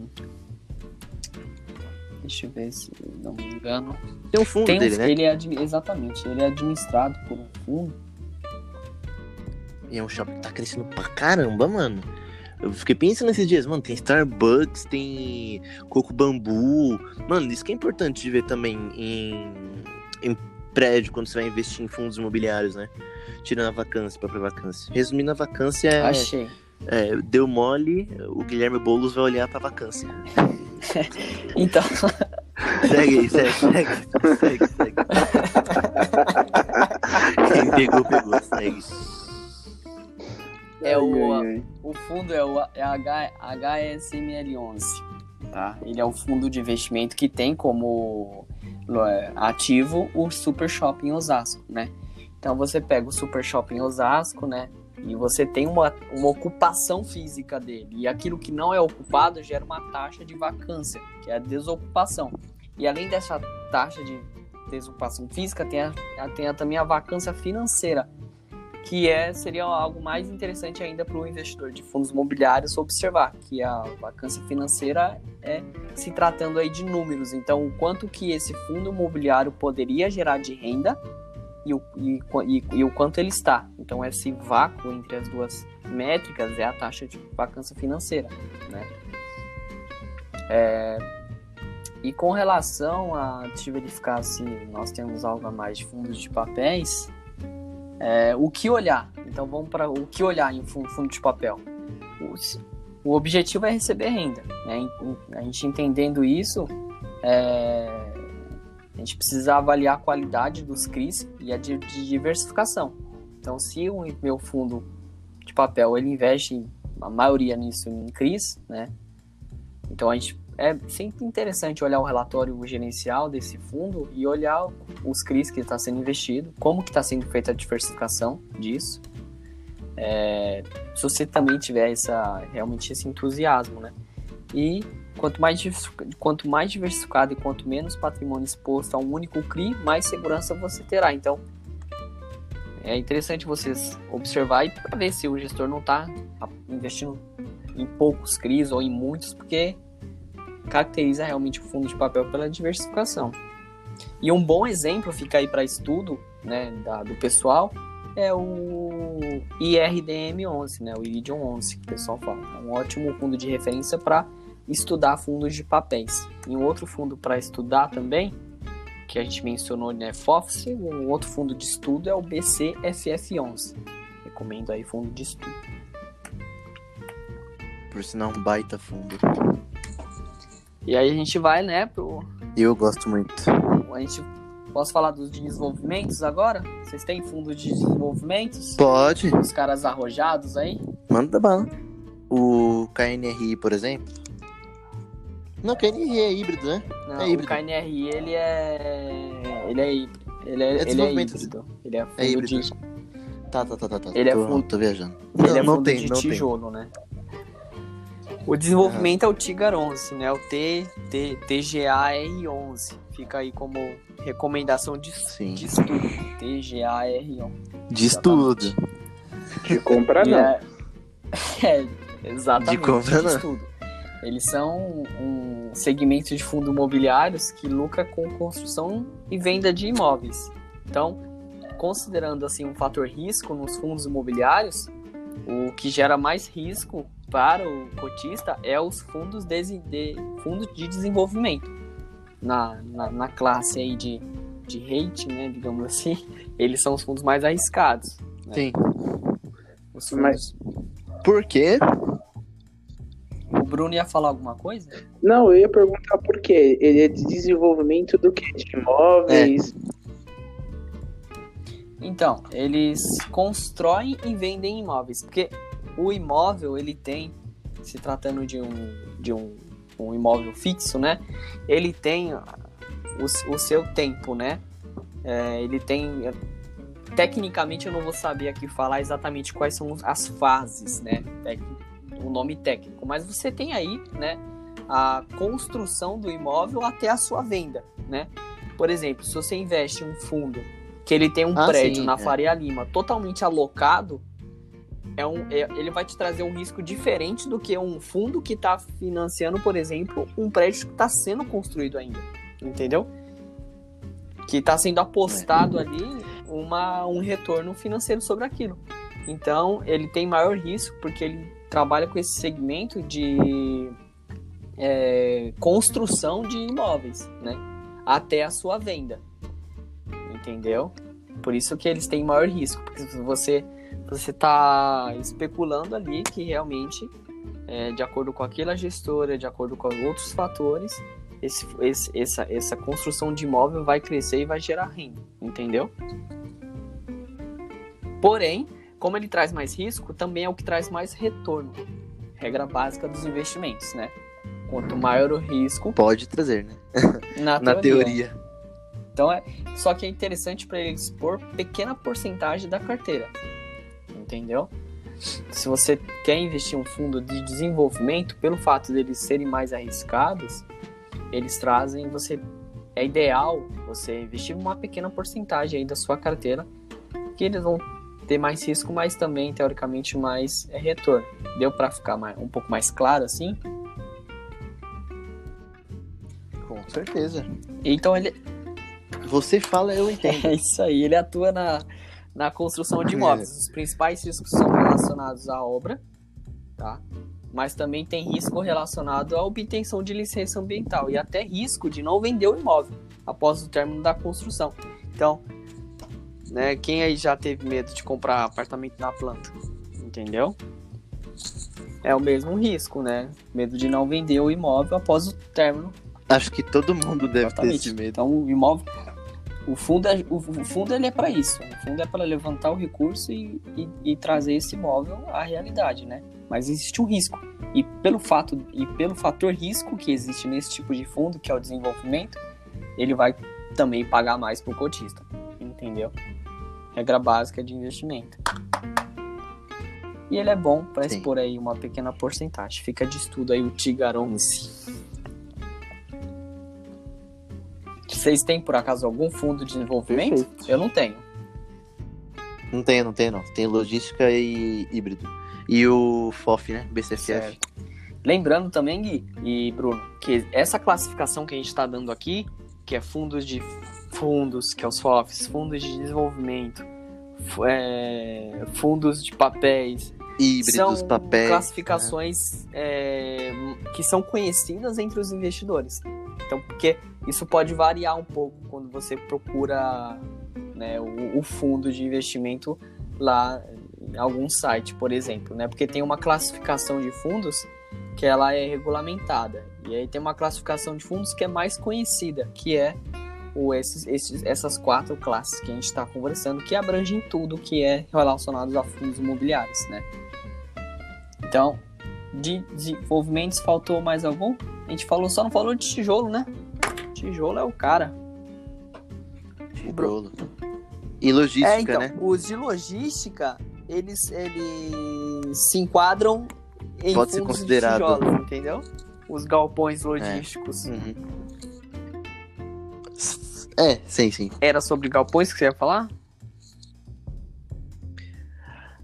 Deixa eu ver se não me engano. Tem um fundo Tem um, dele, né? Ele é, exatamente, ele é administrado por um fundo e é um shopping que tá crescendo pra caramba, mano. Eu fiquei pensando nesses dias, mano, tem Starbucks, tem Coco Bambu. Mano, isso que é importante de ver também em, em prédio, quando você vai investir em fundos imobiliários, né? Tirando a vacância, própria vacância. Resumindo, a vacância é. Achei. É, deu mole, o Guilherme Boulos vai olhar pra vacância. então. segue aí, segue, segue, segue, segue. Quem pegou, pegou, segue. É ai, o, ai, ai. o fundo é o é H, HSML11, tá? Ele é um fundo de investimento que tem como é, ativo o Super Shopping Osasco, né? Então você pega o Super Shopping Osasco, né? E você tem uma, uma ocupação física dele. E aquilo que não é ocupado gera uma taxa de vacância, que é a desocupação. E além dessa taxa de desocupação física, tem, a, tem a, também a vacância financeira, que é seria algo mais interessante ainda para o investidor de fundos imobiliários observar, que a vacância financeira é se tratando aí de números. Então, o quanto que esse fundo imobiliário poderia gerar de renda, e o, e, e, e o quanto ele está. Então, esse vácuo entre as duas métricas é a taxa de vacância financeira, né? É, e com relação a deixa eu verificar se nós temos algo a mais de fundos de papéis, é, o que olhar? Então vamos para o que olhar em um fundo de papel. O, objetivo é receber renda. Né? A gente entendendo isso, é, a gente precisa avaliar a qualidade dos CRIs e a de, de diversificação. Então, se o meu fundo de papel ele investe a maioria nisso em CRIs, né? Então a gente é sempre interessante olhar o relatório gerencial desse fundo e olhar os CRIs que está sendo investido, como que está sendo feita a diversificação disso. É, se você também tiver essa, realmente esse entusiasmo, né? E quanto mais, quanto mais diversificado e quanto menos patrimônio exposto a um único CRI, mais segurança você terá. Então, é interessante vocês observar para ver se o gestor não está investindo em poucos CRIs ou em muitos, porque caracteriza realmente o fundo de papel pela diversificação. E um bom exemplo fica aí para estudo né, da, do pessoal é o IRDM11, né, o Iridium 11, que o pessoal fala. É um ótimo fundo de referência para estudar fundos de papéis. E um outro fundo para estudar também, que a gente mencionou, né, FOFC, um outro fundo de estudo é o BCFF11. Recomendo aí fundo de estudo. Por sinal, um baita fundo. E aí a gente vai, né, pro. Eu gosto muito. A gente. Posso falar dos desenvolvimentos agora? Vocês têm fundo de desenvolvimentos? Pode. Os caras arrojados aí? Manda bala. O KNRI, por exemplo. Não, KNRI é híbrido, né? Não, é híbrido. o KNRI ele é. Ele é híbrido. Ele é, É ele é desenvolvimento. híbrido. Ele é fundo É híbrido. de. Tá, tá, tá, tá. tá. Ele é tô, fundo- tô viajando. Ele não, é não fundo tem, de não tem. tijolo, né? O desenvolvimento é o Tigar 11, né? O T, T, TGAR11. Fica aí como recomendação de, Sim. de estudo. TGAR11. De estudo. De compra não. é- é, exatamente. De compra, não. estudo. Eles são um segmento de fundo imobiliários que lucra com construção e venda de imóveis. Então, considerando assim um fator risco nos fundos imobiliários, o que gera mais risco para o cotista é os fundos de, de, fundos de desenvolvimento. Na, na, na classe aí de, de rating, né, digamos assim, eles são os fundos mais arriscados. Sim. Os Mas- fundos- Por quê? O Bruno ia falar alguma coisa? Não, eu ia perguntar por quê. Ele é de desenvolvimento do que? De imóveis? Então, eles constroem e vendem imóveis, porque o imóvel ele tem, se tratando de um, de um, um imóvel fixo, né? Ele tem o, o seu tempo, né? É, ele tem. Tecnicamente eu não vou saber aqui falar exatamente quais são as fases, né? O nome técnico, mas você tem aí, né? A construção do imóvel até a sua venda, né? Por exemplo, se você investe em um fundo que ele tem um Ah, prédio sim, na é. Faria Lima totalmente alocado, é um, é- ele vai te trazer um risco diferente do que um fundo que está financiando, por exemplo, um prédio que está sendo construído ainda. Entendeu? Que está sendo apostado ali uma, um retorno financeiro sobre aquilo. Então, ele tem maior risco porque ele trabalha com esse segmento de é, construção de imóveis, né? Até a sua venda. Entendeu? Por isso que eles têm maior risco, porque se você você está especulando ali que realmente, é, de acordo com aquela gestora, de acordo com outros fatores, esse, esse- essa, essa construção de imóvel vai crescer e vai gerar renda, entendeu? Porém, como ele traz mais risco, também é o que traz mais retorno. Regra básica dos investimentos, né? Quanto maior o risco, Pode trazer, né? na, Na teoria. teoria. Então é, só que é interessante para eles pôr pequena porcentagem da carteira. Entendeu? Se você quer investir em um fundo de desenvolvimento, pelo fato deles serem mais arriscados, eles trazem você é ideal você investir uma pequena porcentagem aí da sua carteira, que eles vão ter mais risco, mas também teoricamente mais é, retorno. Deu para ficar mais, um pouco mais claro assim? Com certeza. Então ele Você fala, eu entendo. É isso aí, ele atua na, na construção de imóveis. Os principais riscos são relacionados à obra, tá? Mas também tem risco relacionado à obtenção de licença ambiental e até risco de não vender o imóvel após o término da construção. Então, né, quem aí já teve medo de comprar apartamento na planta? Entendeu? É o mesmo risco, né? Medo de não vender o imóvel após o término. Acho que todo mundo deve Exatamente. ter esse medo. Então, o imóvel o fundo, é, o, o fundo ele é para isso. O fundo é para levantar o recurso e, e, e, trazer esse imóvel à realidade, né? Mas existe um risco. E pelo fato e pelo fator risco que existe nesse tipo de fundo, que é o desenvolvimento, ele vai também pagar mais para o cotista. Entendeu? Regra básica de investimento. E ele é bom para expor aí uma pequena porcentagem. Fica de estudo aí o Tigar 11. Vocês têm, por acaso, algum fundo de desenvolvimento? Perfeito. Eu não tenho. Não tem, não tem, não. Tem logística e híbrido. E o FOF, né? BCFF. Certo. Lembrando também, Gui e Bruno, que essa classificação que a gente está dando aqui, que é fundos de fundos, que é os FOFs, fundos de desenvolvimento, é, fundos de papéis, Híbridos, são papéis. classificações é, que são conhecidas entre os investidores. Então, porque isso pode variar um pouco quando você procura né, o, o, fundo de investimento lá em algum site, por exemplo, né? Porque tem uma classificação de fundos que ela é regulamentada e aí tem uma classificação de fundos que é mais conhecida, que é o, esses, esses, essas quatro classes que a gente está conversando, que abrangem tudo que é relacionado a fundos imobiliários, né? Então, de desenvolvimentos faltou mais algum? A gente falou, só não falou de tijolo, né? Tijolo é o cara. Tijolo. E logística, é, então, né? Os de logística, eles, eles se enquadram em Pode ser considerado. de tijolos, entendeu? Os galpões logísticos. Uhum. É, sim, sim. Era sobre galpões que você ia falar?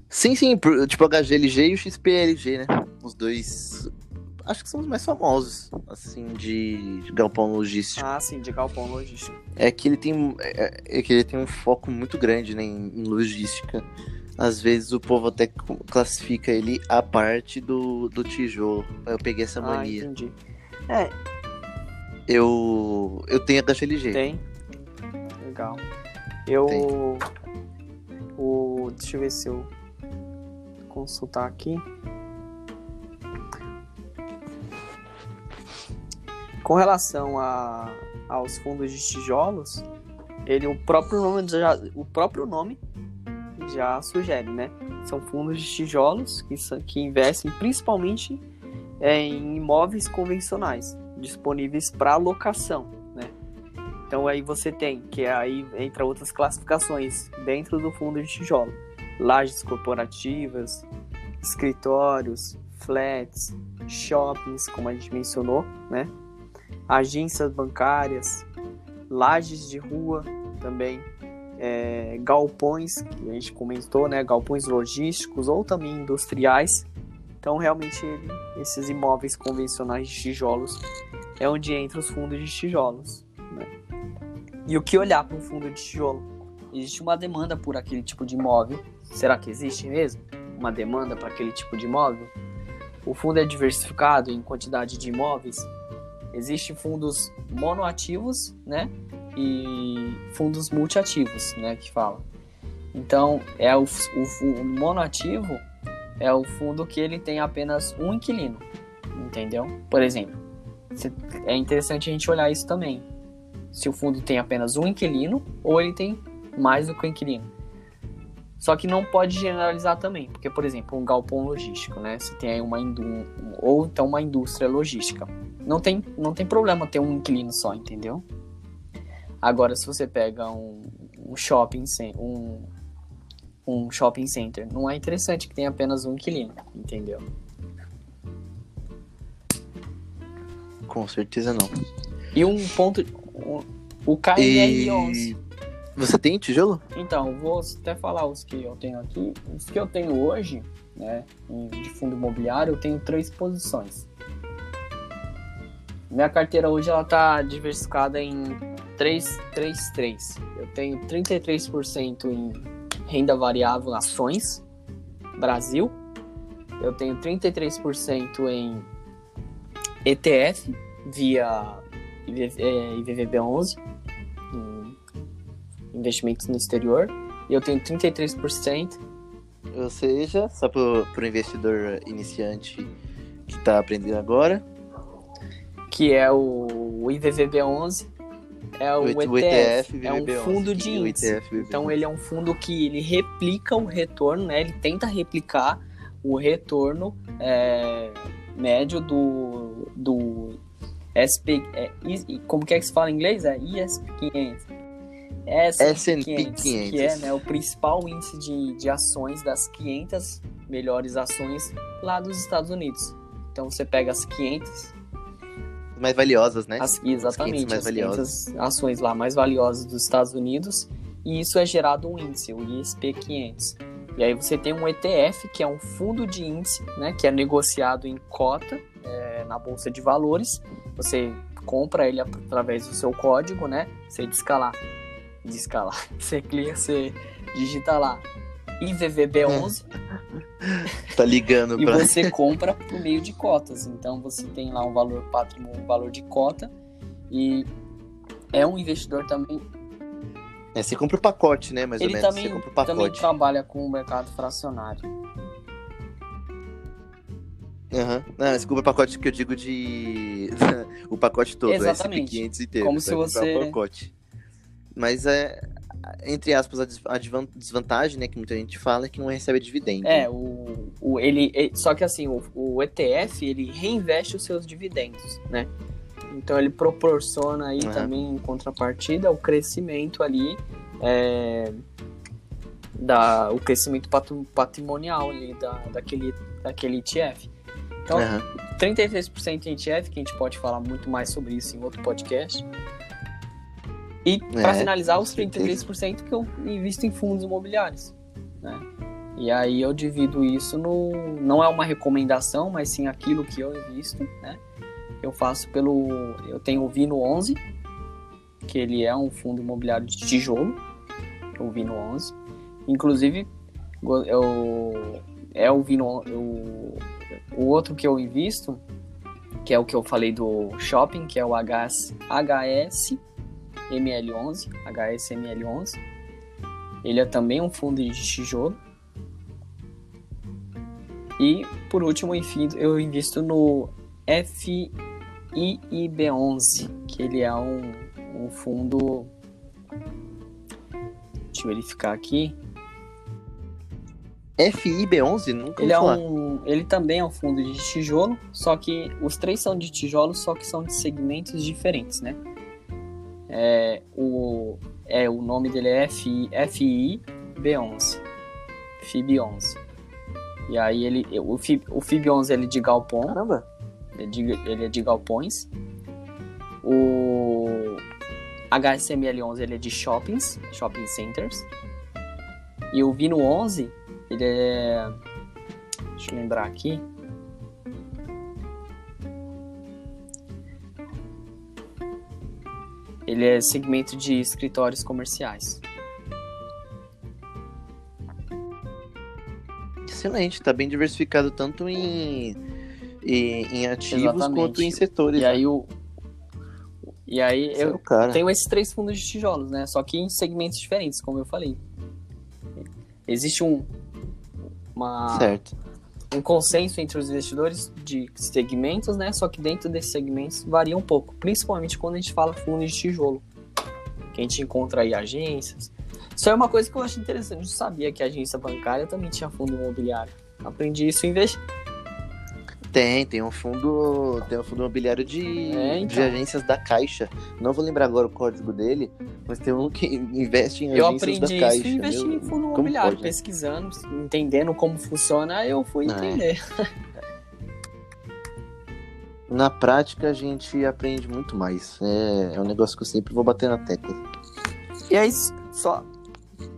Sim, sim, tipo HGLG e o XPLG, né? Os dois. Acho que são os mais famosos, assim, de, de galpão logístico. Ah, sim, de galpão logístico. É que ele tem. É, é que ele tem um foco muito grande né, em, em logística. Às vezes o povo até classifica ele a parte do, do tijolo. Eu peguei essa Ah, mania. entendi. É, eu, eu tenho HGLG. tem. Legal. Eu. Tem. O, deixa eu ver se eu consultar aqui. Com relação a, aos fundos de tijolos, ele o próprio nome já, o próprio nome já sugere, né? São fundos de tijolos que, são- que investem principalmente é, em imóveis convencionais disponíveis para locação, né? Então aí você tem que aí entra outras classificações dentro do fundo de tijolo, lajes corporativas, escritórios, flats, shoppings, como a gente mencionou, né? Agências bancárias, lajes de rua também, é, galpões que a gente comentou, né? Galpões logísticos ou também industriais. Então realmente ele- esses imóveis convencionais de tijolos é onde entra os fundos de tijolos. Né? E o que olhar para um fundo de tijolo? Existe uma demanda por aquele tipo de imóvel. Será que existe mesmo uma demanda para aquele tipo de imóvel? O fundo é diversificado em quantidade de imóveis. Existem fundos monoativos, né? E fundos multiativos, né? Que fala. Então, é o, o, o monoativo é o fundo que ele tem apenas um inquilino, entendeu? Por exemplo, é interessante a gente olhar isso também. Se o fundo tem apenas um inquilino ou ele tem mais do que um inquilino. Só que não pode generalizar também, porque, por exemplo, um galpão logístico, né? Você tem aí uma indú ou então uma indústria logística. Não tem, não tem problema ter um inquilino só, entendeu? Agora, se você pega um, um shopping, um, um shopping center, não é interessante que tenha apenas um inquilino, entendeu? Com certeza não. E um ponto, o KNR11. E você tem tijolo? Então, vou até falar os que eu tenho aqui. Os que eu tenho hoje, né, de fundo imobiliário, eu tenho três posições. Minha carteira hoje ela tá diversificada em 3, 3, 3. Eu tenho 33% em renda variável ações, Brasil. Eu tenho 33% em ETF via IVVB11, investimentos no exterior. E eu tenho 33%. Ou seja, só para o investidor iniciante que está aprendendo agora. Que é o, o IVVB11. É o, o ETF, ETF é um fundo de índice. então ele é um fundo que ele replica o retorno, né? Ele tenta replicar o retorno é, médio do, do SP, é, como que é que se fala em inglês? É ISP 500. S&P 500, 500, que é né, o principal índice de, de ações das 500 melhores ações lá dos Estados Unidos. Então você pega as 500 mais valiosas, né? As, exatamente, as 500 mais valiosas. ações lá mais valiosas dos Estados Unidos e isso é gerado um índice, o ISP 500. E aí você tem um ETF, que é um fundo de índice, né, que é negociado em cota é, na bolsa de valores. Você compra ele através do seu código, né? Você desca lá, desca lá. Você clica, você digita lá IVVB11. Tá ligando para. e você compra por meio de cotas. Então você tem lá um valor patrimônio, um valor de cota e é um investidor também é, você compra o pacote, né? Mais Ele ou menos. Também, você compra o pacote. também trabalha com o mercado fracionário. Uhum. Não, você compra o pacote que eu digo de. o pacote todo, Exatamente. SP500 inteiro. Como se você. O pacote. Mas é. Entre aspas, a desvantagem, né, que muita gente fala, é que não recebe dividendo. É, o, o, ele, só que assim, o, o ETF, ele reinveste os seus dividendos, né? Então ele proporciona aí também em contrapartida o crescimento ali é, da o crescimento patrimonial ali da, daquele, daquele ETF. Então, uhum. 33% em ETF, que a gente pode falar muito mais sobre isso em outro podcast. E para é, finalizar, os 33% que eu invisto em fundos imobiliários. Né? E aí eu divido isso no. Não é uma recomendação, mas sim aquilo que eu invisto, né? Eu faço pelo. Eu tenho o Vino 11, que ele é um fundo imobiliário de tijolo. O Vino 11. Inclusive, eu, é o Vino. Eu, o outro que eu invisto, que é o que eu falei do shopping, que é o HS, HS ML11. HSML11. Ele é também um fundo de tijolo. E por último, enfim, eu invisto no FIIB11, que ele é um, um fundo. Deixa eu verificar aqui. FIB11? Nunca ele, é um, ele também é um fundo de tijolo, só que os três são de tijolo, só que são de segmentos diferentes, né? É, o, é, o nome dele é FI, FIB11. FIB11. E aí ele. O, FIB, o FIB11 ele é de galpão. Caramba! Ele é de, ele é de galpões. O HSML11 ele é de shoppings, shopping centers. E o Vino 11 ele é. Deixa eu lembrar aqui. Ele é segmento de escritórios comerciais. Excelente, está bem diversificado tanto em, em, em ativos Exatamente. quanto em setores. E né? aí o, e aí Você eu é tenho esses três fundos de tijolos, né? Só que em segmentos diferentes, como eu falei. Existe um, uma, certo. Um consenso entre os investidores de segmentos, né? Só que dentro desses segmentos varia um pouco, principalmente quando a gente fala fundo de tijolo, que a gente encontra aí agências. Isso é uma coisa que eu acho interessante. Eu sabia que a agência bancária também tinha fundo imobiliário. Aprendi isso vez tem, tem um fundo, tem um fundo imobiliário de, é, então. de agências da Caixa. Não vou lembrar agora o código dele, mas tem um que investe em eu agências da Caixa. Eu aprendi isso investindo em fundo imobiliário, pesquisando, entendendo como funciona, eu fui ah, é. entender. É. Na prática a gente aprende muito mais. É, é um negócio que eu sempre vou bater na tecla. E aí, só.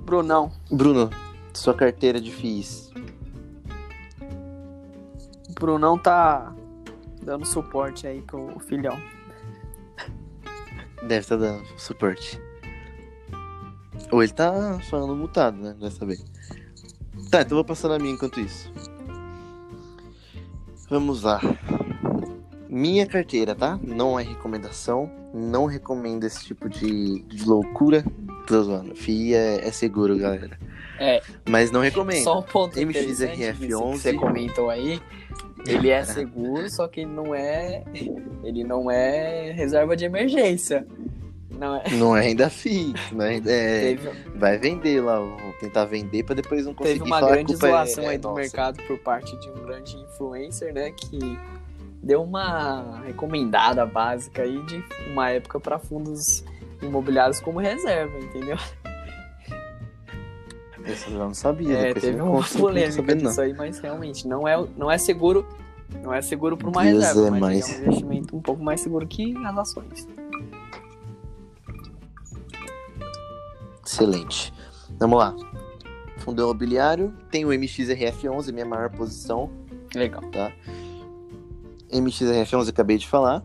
Brunão. Bruno, sua carteira de FIIs. Brunão tá dando suporte aí pro filhão. Deve estar dando suporte. Ou ele tá falando mutado, né? Vai saber. Tá, então vou passar na minha enquanto isso. Vamos lá. Minha carteira, tá? Não é recomendação. Não recomendo esse tipo de, de loucura. Tô zoando. FII é, é seguro, galera. É. Mas não recomendo. Só um ponto MXRF11. que você comentou aí. Ele é seguro, só que ele não é. Ele não é reserva de emergência. Não é. Não é ainda FII. Não é, Teve, vai vender lá. Vou tentar vender pra depois não conseguir teve uma grande é- zoação é aí do nossa. mercado por parte de um grande influencer, né? Que deu uma recomendada básica aí de uma época para fundos imobiliários como reserva, entendeu? Essa eu não sabia. É, teve uma consigo polêmica disso aí, mas realmente não é, não é seguro. Não é seguro para uma Deus reserva, é mas mais. é um investimento um pouco mais seguro que as ações. Excelente. Vamos lá. Fundo imobiliário, tem o MXRF11, minha maior posição, Legal. tá? MXRF11 eu acabei de falar.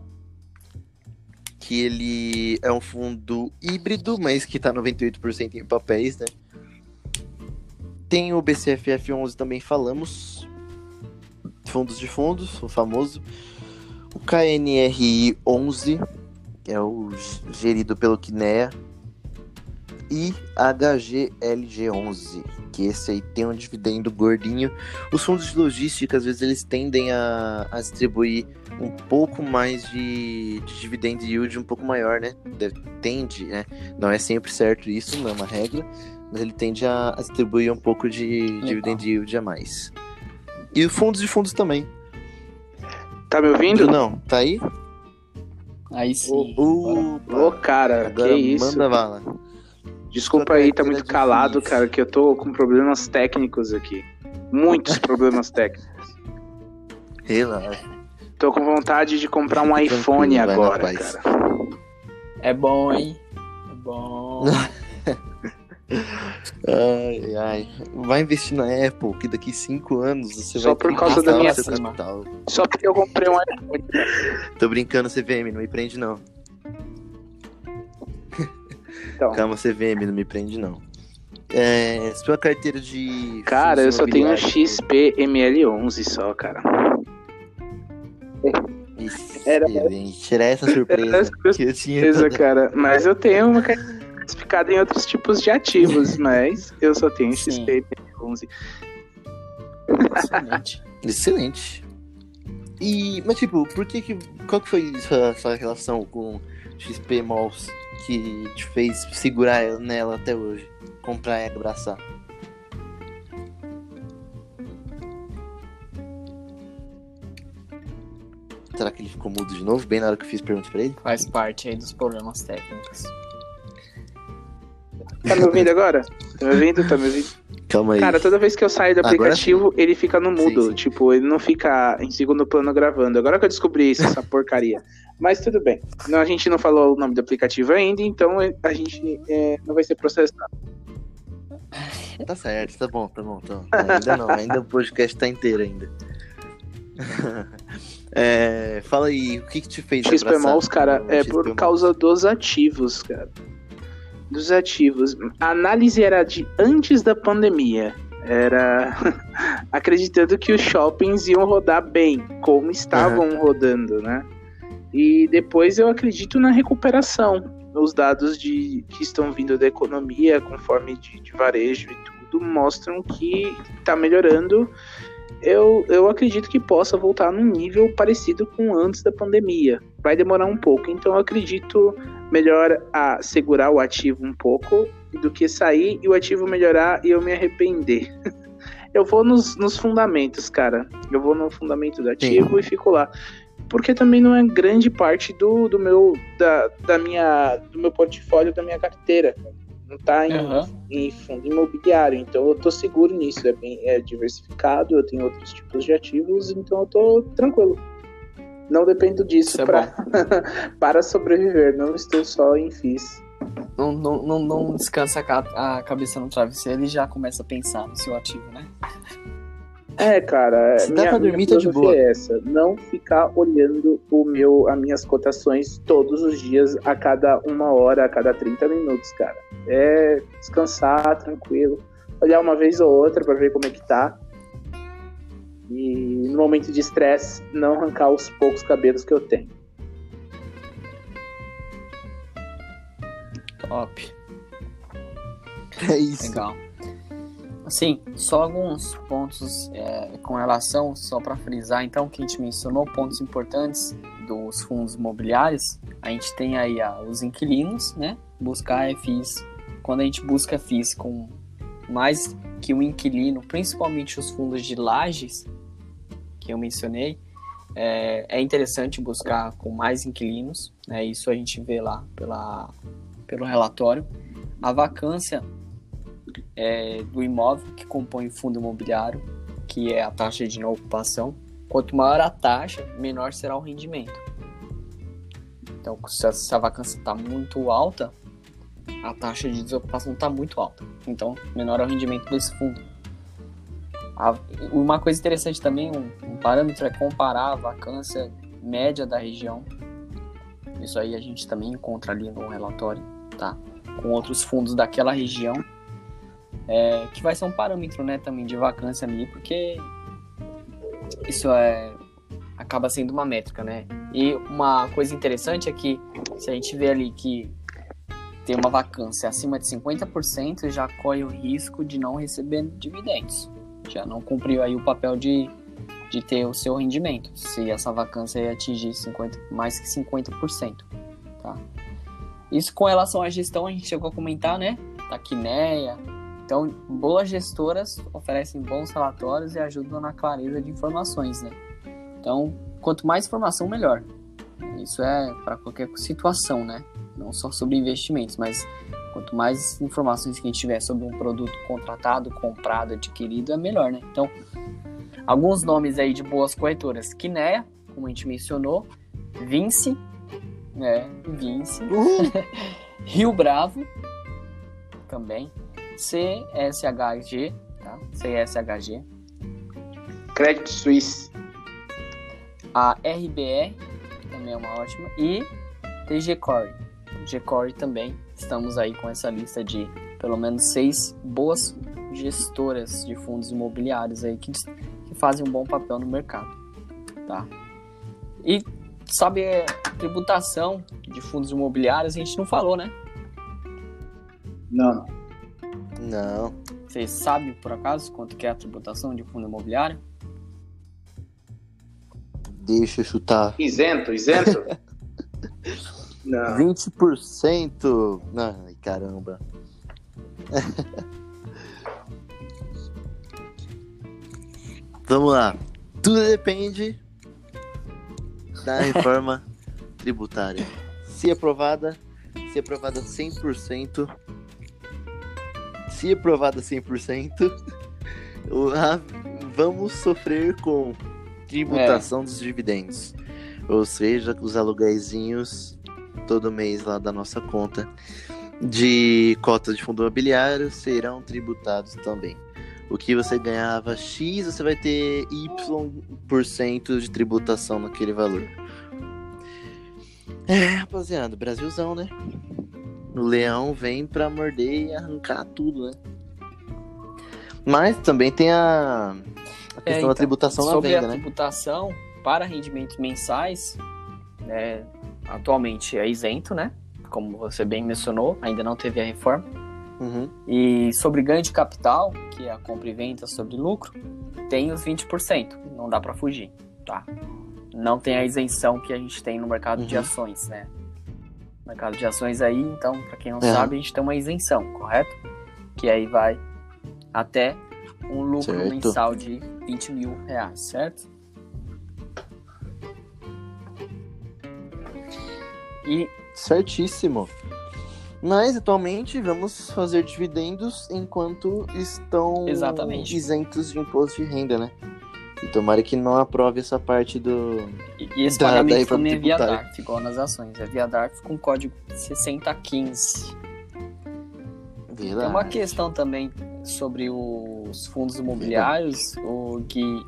Que ele é um fundo híbrido, mas que tá 98% em papéis, né? Tem o BCFF11 também falamos. Fundos de fundos, o famoso. O KNRI 11, que é o gerido pelo Kinea. E HGLG11, que esse aí tem um dividendo gordinho. Os fundos de logística, às vezes, eles tendem a, a distribuir um pouco mais de, de dividend yield um pouco maior, né? Tende, né? Não é sempre certo isso, não é uma regra, mas ele tende a, distribuir um pouco de dividend yield a mais. E os fundos de fundos também. Tá me ouvindo? Não, tá aí? Aí sim. Ô, cara, agora que isso. manda bala. Desculpa aí, tá muito de calado, cara, que eu tô com problemas técnicos aqui. Muitos problemas técnicos. Relaxa. Tô com vontade de comprar um iPhone agora, cara. É bom, hein? É bom. Ai, ai. Vai investir na Apple, que daqui cinco anos você Só vai por causa da minha seu cima. capital. Só porque eu comprei um iPhone. Tô brincando, CVM, não me prende não. Então, Calma, CVM, não me prende não. É, sua carteira de. cara, eu só tenho um imobiliários, XP ML11 só, cara. Era- Excelente. Era essa surpresa essa que eu tinha. Cara. Mas eu tenho uma carteira classificada em outros tipos de ativos, mas eu só tenho Sim. XP ML11. Excelente. Excelente. E, mas tipo, por que que. Qual que foi sua, sua relação com XP Malls que te fez segurar nela até hoje? Comprar e abraçar? Será que ele ficou mudo de novo? Bem na hora que eu fiz pergunta pra ele? Faz parte aí dos problemas técnicos. Tá me ouvindo agora? Tá me ouvindo? Tá me ouvindo? Calma aí. Cara, toda vez que eu saio do aplicativo, ele fica no mudo. Sim, sim. Tipo, ele não fica em segundo plano gravando. Agora que eu descobri isso, essa porcaria. Mas tudo bem. Não, a gente não falou o nome do aplicativo ainda, então a gente é, não vai ser processado. Tá certo, tá bom, tá bom, tá bom. Ainda não, ainda o podcast tá inteiro ainda. É, fala aí, o que que te fez XP abraçar cara, é por causa dos ativos, cara. Dos ativos. A análise era de antes da pandemia. Era acreditando que os shoppings iam rodar bem, como estavam rodando, né? E depois eu acredito na recuperação. Os dados de, que estão vindo da economia, conforme de, de varejo e tudo, mostram que está melhorando. Eu, eu acredito que possa voltar num nível parecido com antes da pandemia. Vai demorar um pouco, então eu acredito melhor a segurar o ativo um pouco do que sair e o ativo melhorar e eu me arrepender. eu vou nos, nos fundamentos, cara. Eu vou no fundamento do ativo e fico lá. Porque também não é grande parte do, do meu da, da minha do meu portfólio, da minha carteira. Não tá em, Aham. em fundo imobiliário, então eu tô seguro nisso, é bem é diversificado, eu tenho outros tipos de ativos, então eu tô tranquilo. Não dependo disso Isso é pra, para sobreviver, não estou só em FIIs. Não, não, não, não descansa a, ca- a cabeça no travesseiro e já começa a pensar no seu ativo, né? É, cara, Se dá minha, pra dormir, tá de boa. é essa. Não ficar olhando o meu, as minhas cotações todos os dias, a cada uma hora, a cada 30 minutos, cara. É descansar, tranquilo. Olhar uma vez ou outra pra ver como é que tá. E no momento de estresse, não arrancar os poucos cabelos que eu tenho. Top. É isso. Legal. Assim, só alguns pontos é, com relação, só para frisar, então, que a gente mencionou, pontos importantes dos fundos imobiliários. A gente tem aí ah, os inquilinos, né? Buscar FIs. Quando a gente busca FIs com mais que um inquilino, principalmente os fundos de lajes, que eu mencionei, é, é interessante buscar com mais inquilinos. Né? Isso a gente vê lá pela, pelo relatório. A vacância é, do imóvel que compõe o fundo imobiliário, que é a taxa de ocupação. Quanto maior a taxa, menor será o rendimento. Então, se a vacância está muito alta, a taxa de desocupação está muito alta. Então, menor é o rendimento desse fundo. A- uma coisa interessante também, um, um parâmetro é comparar a vacância média da região. Isso aí a gente também encontra ali no relatório, tá? Com outros fundos daquela região é, que vai ser um parâmetro, né, também de vacância ali, porque isso é acaba sendo uma métrica, né? E uma coisa interessante é que se a gente vê ali que tem uma vacância acima de 50%, já corre o risco de não receber dividendos. Já não cumpriu aí o papel de, de ter o seu rendimento, se essa vacância atingir 50, mais que 50%, tá? Isso com relação à gestão, a gente chegou a comentar, né? Da Quineia, então, boas gestoras oferecem bons relatórios e ajudam na clareza de informações, né? Então, quanto mais informação, melhor. Isso é para qualquer situação, né? Não só sobre investimentos, mas quanto mais informações que a gente tiver sobre um produto contratado, comprado, adquirido, é melhor, né? Então, alguns nomes aí de boas corretoras: Kinea, como a gente mencionou, Vinci, né? Vinci, Rio Bravo, também. CSHG, tá? CSHG, Credit Suisse. a RBR, também é uma ótima, e TG Core. TG Core também, estamos aí com essa lista de pelo menos seis boas gestoras de fundos imobiliários aí que, que fazem um bom papel no mercado, tá? E sabe, é, tributação de fundos imobiliários a gente não falou, né? Não. Não. Vocês sabem, por acaso, quanto que é a tributação de fundo imobiliário? Deixa eu chutar. Isento, isento? Não. 20%. Ai, caramba. Vamos lá. Tudo depende da reforma tributária. Se aprovada, se aprovada 100%, se aprovada 100%, o- a- vamos sofrer com tributação dos dividendos. Ou seja, os aluguéisinhos todo mês lá da nossa conta de cotas de fundo imobiliário serão tributados também. O que você ganhava X, você vai ter Y% de tributação naquele valor. É, rapaziada, Brasilzão, né? O leão vem pra morder e arrancar tudo, né? Mas também tem a, a questão É, então, da tributação na sobre venda, a né? tributação para rendimentos mensais, né, atualmente é isento, né? Como você bem mencionou, ainda não teve a reforma. Uhum. E sobre ganho de capital, que é a compra e venda sobre lucro, tem os 20%, não dá para fugir, tá? Não tem a isenção que a gente tem no mercado de Uhum. ações, né? Mercado de ações aí, então, para quem não É. sabe, a gente tem uma isenção, correto? Que aí vai até um lucro Certo. mensal de 20 mil reais, certo? E Certíssimo. Mas atualmente vamos fazer dividendos enquanto estão Exatamente. isentos de imposto de renda, né? E tomara que não aprove essa parte do. E e esse Da- pagamento também é via. DARF, igual nas ações. É via DARF com código 6015. Tem uma Verdade. questão também sobre os fundos imobiliários, o Gui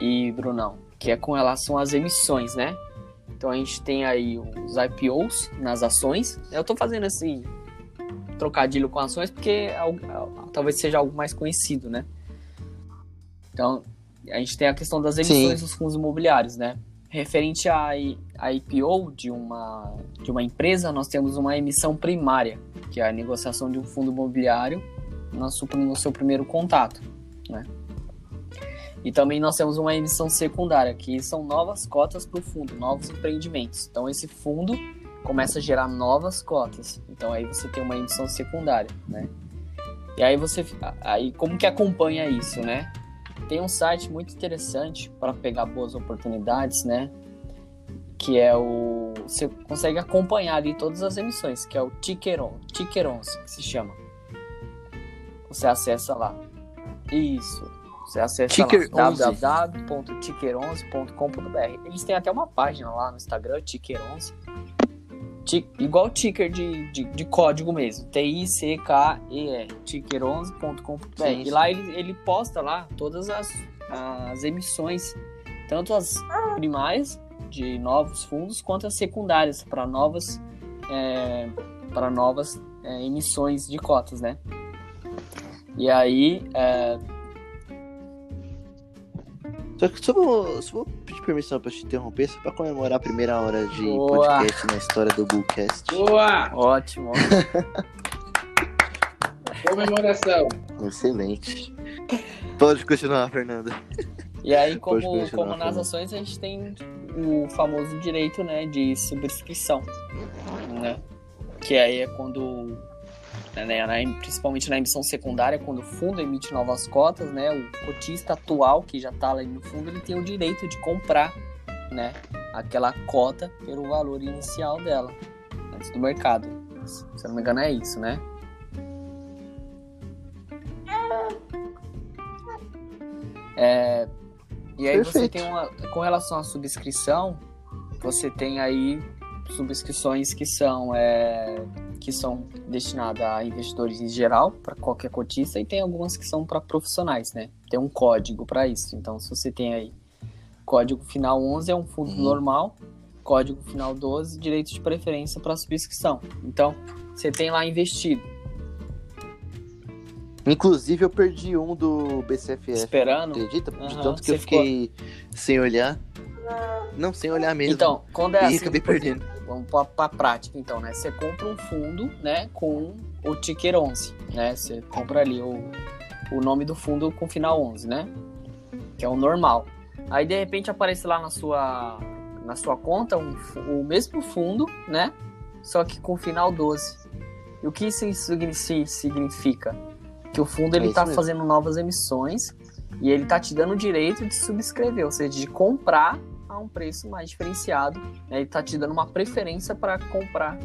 e Brunão, que é com relação às emissões, né? Então a gente tem aí os IPOs nas ações. Eu tô fazendo assim trocadilho com ações porque é algo, talvez seja algo mais conhecido, né? Então a gente tem a questão das emissões Sim. dos fundos imobiliários, né? Referente à, à IPO de uma, de uma empresa, nós temos uma emissão primária, que é a negociação de um fundo imobiliário no seu primeiro contato, né? E também nós temos uma emissão secundária, que são novas cotas para o fundo, novos empreendimentos. Então esse fundo começa a gerar novas cotas. Então aí você tem uma emissão secundária, né? E aí você aí como que acompanha isso, né? Tem um site muito interessante para pegar boas oportunidades, né? Que é o você consegue acompanhar ali todas as emissões, que é o Tickeron, Tickerons, que se chama. Você acessa lá. Isso. Você acessa www.ticker11.com.br. Eles têm até uma página lá no Instagram, Ticker11. igual ticker de, de, de, código mesmo. T-I-C-K-E-R. Ticker11.com.br. E lá ele, ele posta lá todas as, as emissões, tanto as primárias de novos fundos, quanto as secundárias para novas, é, para novas é, emissões de cotas, né? E aí. É... Só que só vou, só vou pedir permissão pra te interromper, só pra comemorar a primeira hora de Boa. podcast na história do Bullcast. Boa! Ótimo. Comemoração. Excelente. Pode continuar, Fernanda. E aí, como, como nas ações, a gente tem o famoso direito né, de subscrição. Né? Que aí é quando né, principalmente na emissão secundária, quando o fundo emite novas cotas, né, o cotista atual que já está ali no fundo, ele tem o direito de comprar, né, aquela cota pelo valor inicial dela, antes do mercado. Se eu não me engano é isso, né? É, e aí Perfeito. você tem uma, com relação à subscrição, você tem aí subscrições que são é, que são destinadas a investidores em geral, para qualquer cotista, e tem algumas que são para profissionais, né? Tem um código para isso. Então, se você tem aí código final 11 é um fundo uhum. normal, código final 12 direito de preferência para subscrição. Então, você tem lá investido. Inclusive, eu perdi um do BCFF. Esperando. Acredita? De uhum. tanto que eu fiquei ficou... sem olhar. Não, sem olhar mesmo. Então, quando é e assim. acabei perdendo. Vamos para a prática, então, né? Você compra um fundo, né, com o ticker 11, né? Você compra ali o, o nome do fundo com final 11, né? Que é o normal. Aí, de repente, aparece lá na sua, na sua conta um, o mesmo fundo, né? Só que com final 12. E o que isso significa? Que o fundo ele está é fazendo novas emissões e ele está te dando o direito de subscrever, ou seja, de comprar a um preço mais diferenciado. Né? Ele está te dando uma preferência para comprar,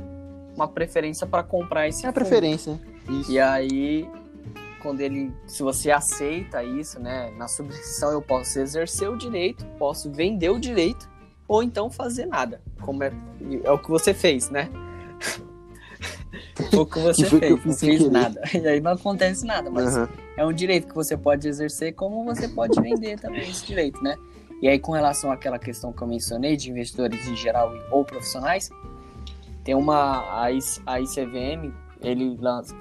uma preferência para comprar esse. É a preferência. Isso. E aí, quando ele, se você aceita isso, né, na subscrição eu posso exercer o direito, posso vender o direito ou então fazer nada, como é, é o que você fez, né? o que você que fez, não fez nada. E aí não acontece nada, mas uhum. é um direito que você pode exercer, como você pode vender também esse direito, né? E aí, com relação àquela questão que eu mencionei de investidores em geral ou profissionais, tem uma a, ICVM, ele lança.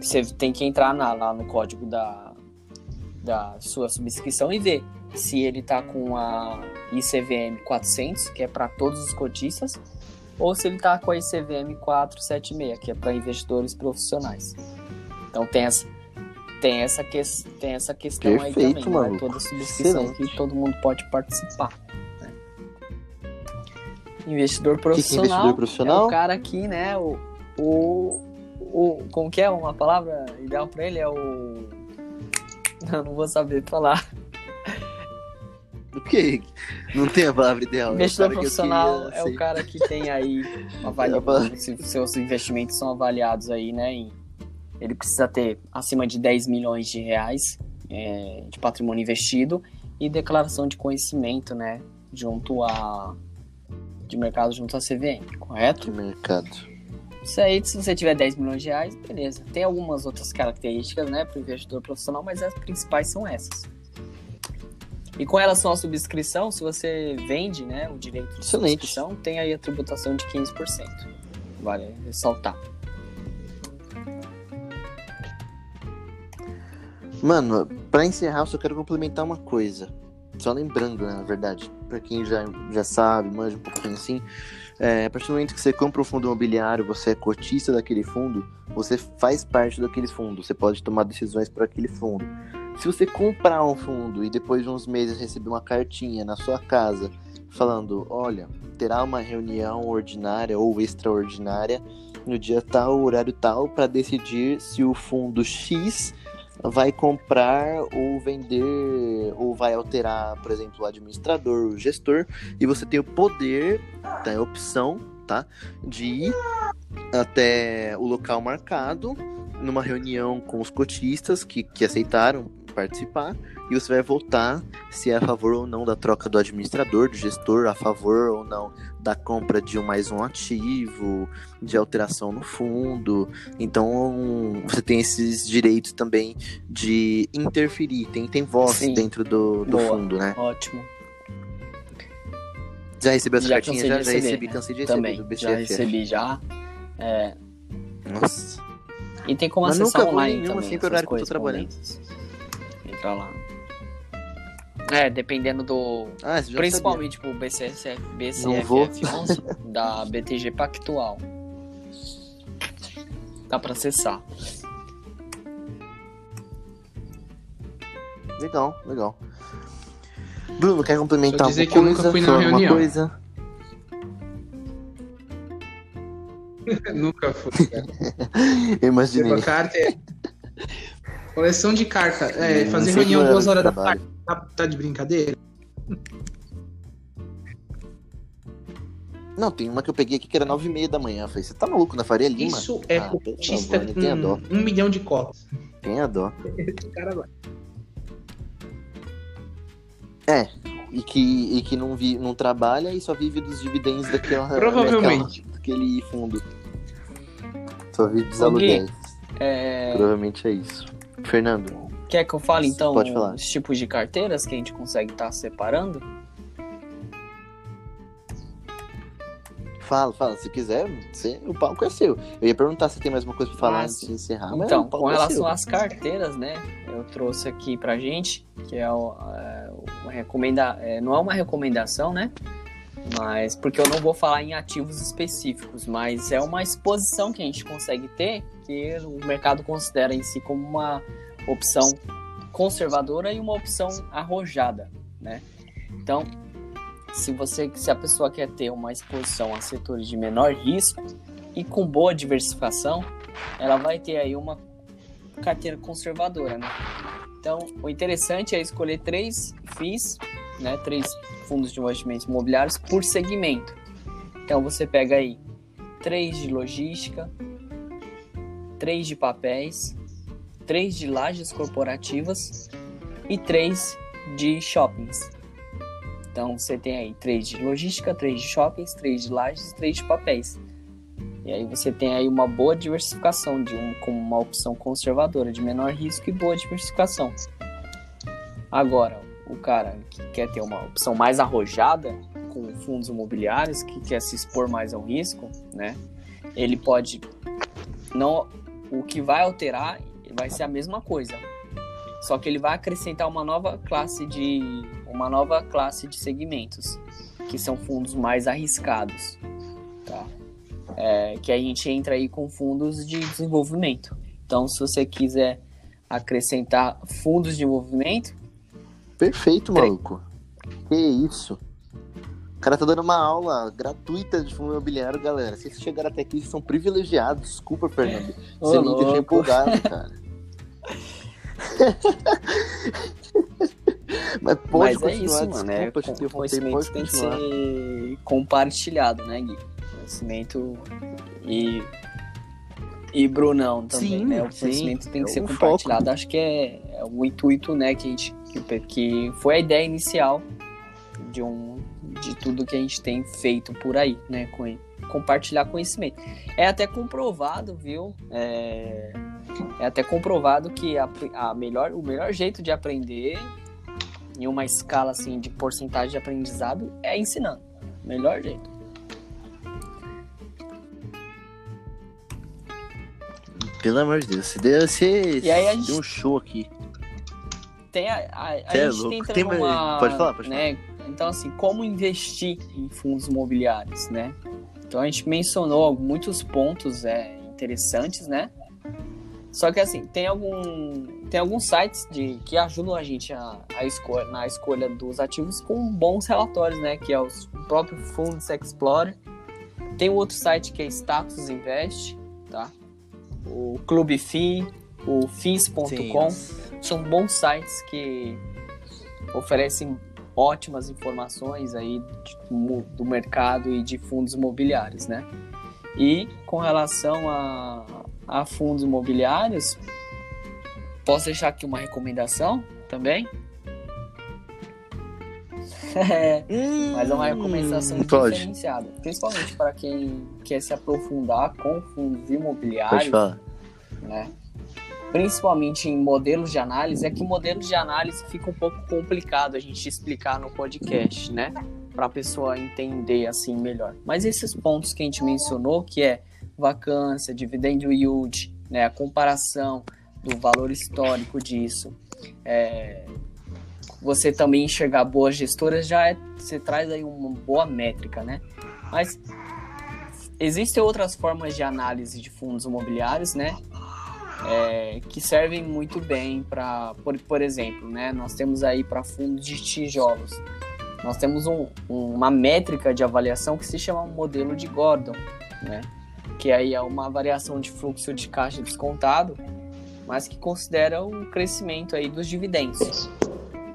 Você tem que entrar na, lá no código da, da sua subscrição e ver se ele está com a ICVM 400, que é para todos os cotistas, ou se ele está com a ICVM 476, que é para investidores profissionais. Então tem essa, tem essa, que, tem essa questão Perfeito, aí também, mano. Né? Toda subscrição Excelente. que todo mundo pode participar. Né? Investidor profissional, que que é investidor profissional é o cara aqui, né? O, o, o, como que é uma palavra ideal para ele? É o. Não, não vou saber falar. O que? Não tem a palavra ideal. Investidor é profissional é o cara que tem aí avaliado, se seus investimentos são avaliados aí, né, em ele precisa ter acima de 10 milhões de reais é, de patrimônio investido e declaração de conhecimento, né, junto a de mercado junto à CVM, correto? De mercado. Isso aí, se você tiver 10 milhões de reais, beleza. Tem algumas outras características, né, para o investidor profissional, mas as principais são essas. E com relação à subscrição, se você vende né, o direito de Excelente. subscrição, tem aí a tributação de 15%. Vale ressaltar. Mano, pra encerrar, eu só quero complementar uma coisa. Só lembrando, né, na verdade, pra quem já, já sabe, manja um pouquinho assim, é, a partir do momento que você compra um fundo imobiliário, você é cotista daquele fundo, você faz parte daquele fundo, você pode tomar decisões por aquele fundo. Se você comprar um fundo e depois de uns meses receber uma cartinha na sua casa falando, olha, terá uma reunião ordinária ou extraordinária no dia tal, horário tal, para decidir se o fundo X vai comprar ou vender ou vai alterar, por exemplo, o administrador, o gestor, e você tem o poder, tem a opção, tá, de ir até o local marcado numa reunião com os cotistas que, que aceitaram participar e você vai votar se é a favor ou não da troca do administrador, do gestor, a favor ou não da compra de um mais um ativo, de alteração no fundo. Então você tem esses direitos também de interferir, tem, tem voz Sim. dentro do, do Boa. fundo, né? Ótimo. Já recebeu essa Já cartinha? Já, já recebi, né? cansei de receber Também. do Já recebi já. É, Nossa. E tem como Mas acessar nunca online nenhuma também. assim pro essas horário que eu tô trabalhando. Entra lá. É, dependendo do. Ah, você já Principalmente pro BCF, Não vou. BCFF 11 da BTG Pactual. Dá pra acessar. sabia. Legal, legal. Bruno, quer complementar alguma que eu nunca coisa? fui na Falar alguma reunião. coisa? Nunca fui, cara. Eu imaginei. Receba carta é... Coleção de carta. É, fazer reunião duas de horas da tarde. Tá, tá de brincadeira? Não, tem uma que eu peguei aqui que era nove e meia da manhã. Eu falei, você tá maluco na Faria Lima? Isso é Ah, dó. com um milhão de cotas. Tenha dó. O cara vai. É, e que, e que não, vi, não trabalha e só vive dos dividendos daquela, Provavelmente. daquela- daquele fundo. Só vive dos aluguéis. É, Provavelmente é isso. Fernando, Quer que eu fale então Pode falar. os tipos de carteiras que a gente consegue estar separando? fala, fala. Se quiser, você, o palco é seu. Eu ia perguntar se tem mais uma coisa pra falar Ah, antes de encerrar. mas Então, com é relação seu. às carteiras, né? Eu trouxe aqui pra gente, que é, o- é, recomenda, é, não é uma recomendação, né? Mas porque eu não vou falar em ativos específicos, mas é uma exposição que a gente consegue ter que o mercado considera em si como uma opção conservadora e uma opção arrojada, né? Então, se você, se a pessoa quer ter uma exposição a setores de menor risco e com boa diversificação, ela vai ter aí uma carteira conservadora, né? Então, o interessante é escolher três FIIs, né? Três fundos de investimentos imobiliários por segmento. Então, você pega aí três de logística, três de papéis, três de lajes corporativas e três de shoppings. Então, você tem aí três de logística, três de shoppings, três de lajes três de papéis. E aí você tem aí uma boa diversificação de um com uma opção conservadora de menor risco e boa diversificação. Agora, o cara que quer ter uma opção mais arrojada com fundos imobiliários, que quer se expor mais ao risco, né? Ele pode não o que vai alterar vai ser a mesma coisa. Só que ele vai acrescentar uma nova classe de uma nova classe de segmentos, que são fundos mais arriscados, tá? É, que a gente entra aí com fundos de desenvolvimento. Então, se você quiser acrescentar fundos de desenvolvimento, Perfeito, maluco. Que isso. O cara tá dando uma aula gratuita de fundo imobiliário, galera. Se vocês chegaram até aqui, vocês são privilegiados. Desculpa, Fernando. Ô, Você me deixou empolgado, cara. Mas pode mas é isso, mano. É, desculpa, te conhecimento tem que ser compartilhado, né, Gui? Conhecimento e e Brunão também, Sim, né? O sim, conhecimento tem que é ser compartilhado. Acho que é, é o intuito, né, que a gente que, que foi a ideia inicial de um de tudo que a gente tem feito por aí, né? Com, compartilhar conhecimento. É até comprovado, viu? É, é até comprovado que a, a melhor, o melhor jeito de aprender em uma escala assim de porcentagem de aprendizado é ensinando. Melhor jeito. Pelo amor de Deus, você deu, você E aí a gente- deu um show aqui. Tem a, a, a é gente louco. entra Tem- numa, pode falar, pode né? Então assim, como investir em fundos imobiliários, né? Então a gente mencionou muitos pontos é, interessantes, né? Só que assim, tem algum tem alguns sites de, que ajudam a gente a, a escolha, na escolha dos ativos com bons relatórios, né? Que é os- o próprio Funds Explorer. Tem um outro site que é Status Invest, tá? O Clube FI, o FIS.com são bons sites que oferecem ótimas informações aí de- do mercado e de fundos imobiliários, né? E com relação a, a fundos imobiliários, posso deixar aqui uma recomendação também? Mas é uma recomendação Hum, pode. diferenciada, principalmente para quem quer se aprofundar com fundos Pode imobiliários falar. né? Principalmente em modelos de análise, é que modelos de análise fica um pouco complicado a gente explicar no podcast, né? Para a pessoa entender assim melhor. Mas esses pontos que a gente mencionou, que é vacância, dividendo yield, né? A comparação do valor histórico disso, é, você também enxergar boas gestoras já é, você traz aí uma boa métrica, né? Mas existem outras formas de análise de fundos imobiliários, né? É, que servem muito bem para, por, por exemplo, né? Nós temos aí para fundos de tijolos. Nós temos um- uma métrica de avaliação que se chama modelo de Gordon, né? Que aí é uma variação de fluxo de caixa descontado, mas que considera o crescimento aí dos dividendos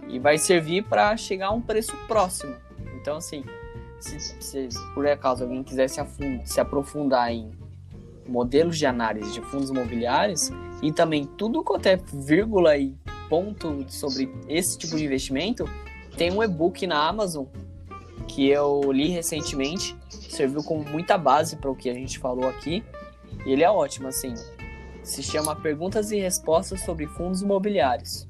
e vai servir para chegar a um preço próximo. Então, assim, se, se por acaso alguém quiser se, se aprofundar em modelos de análise de fundos imobiliários e também tudo quanto é vírgula e ponto sobre esse tipo de investimento, tem um e-book na Amazon que eu li recentemente, serviu como muita base para o que a gente falou aqui. E ele é ótimo, assim. Se chama Perguntas e Respostas sobre Fundos Imobiliários.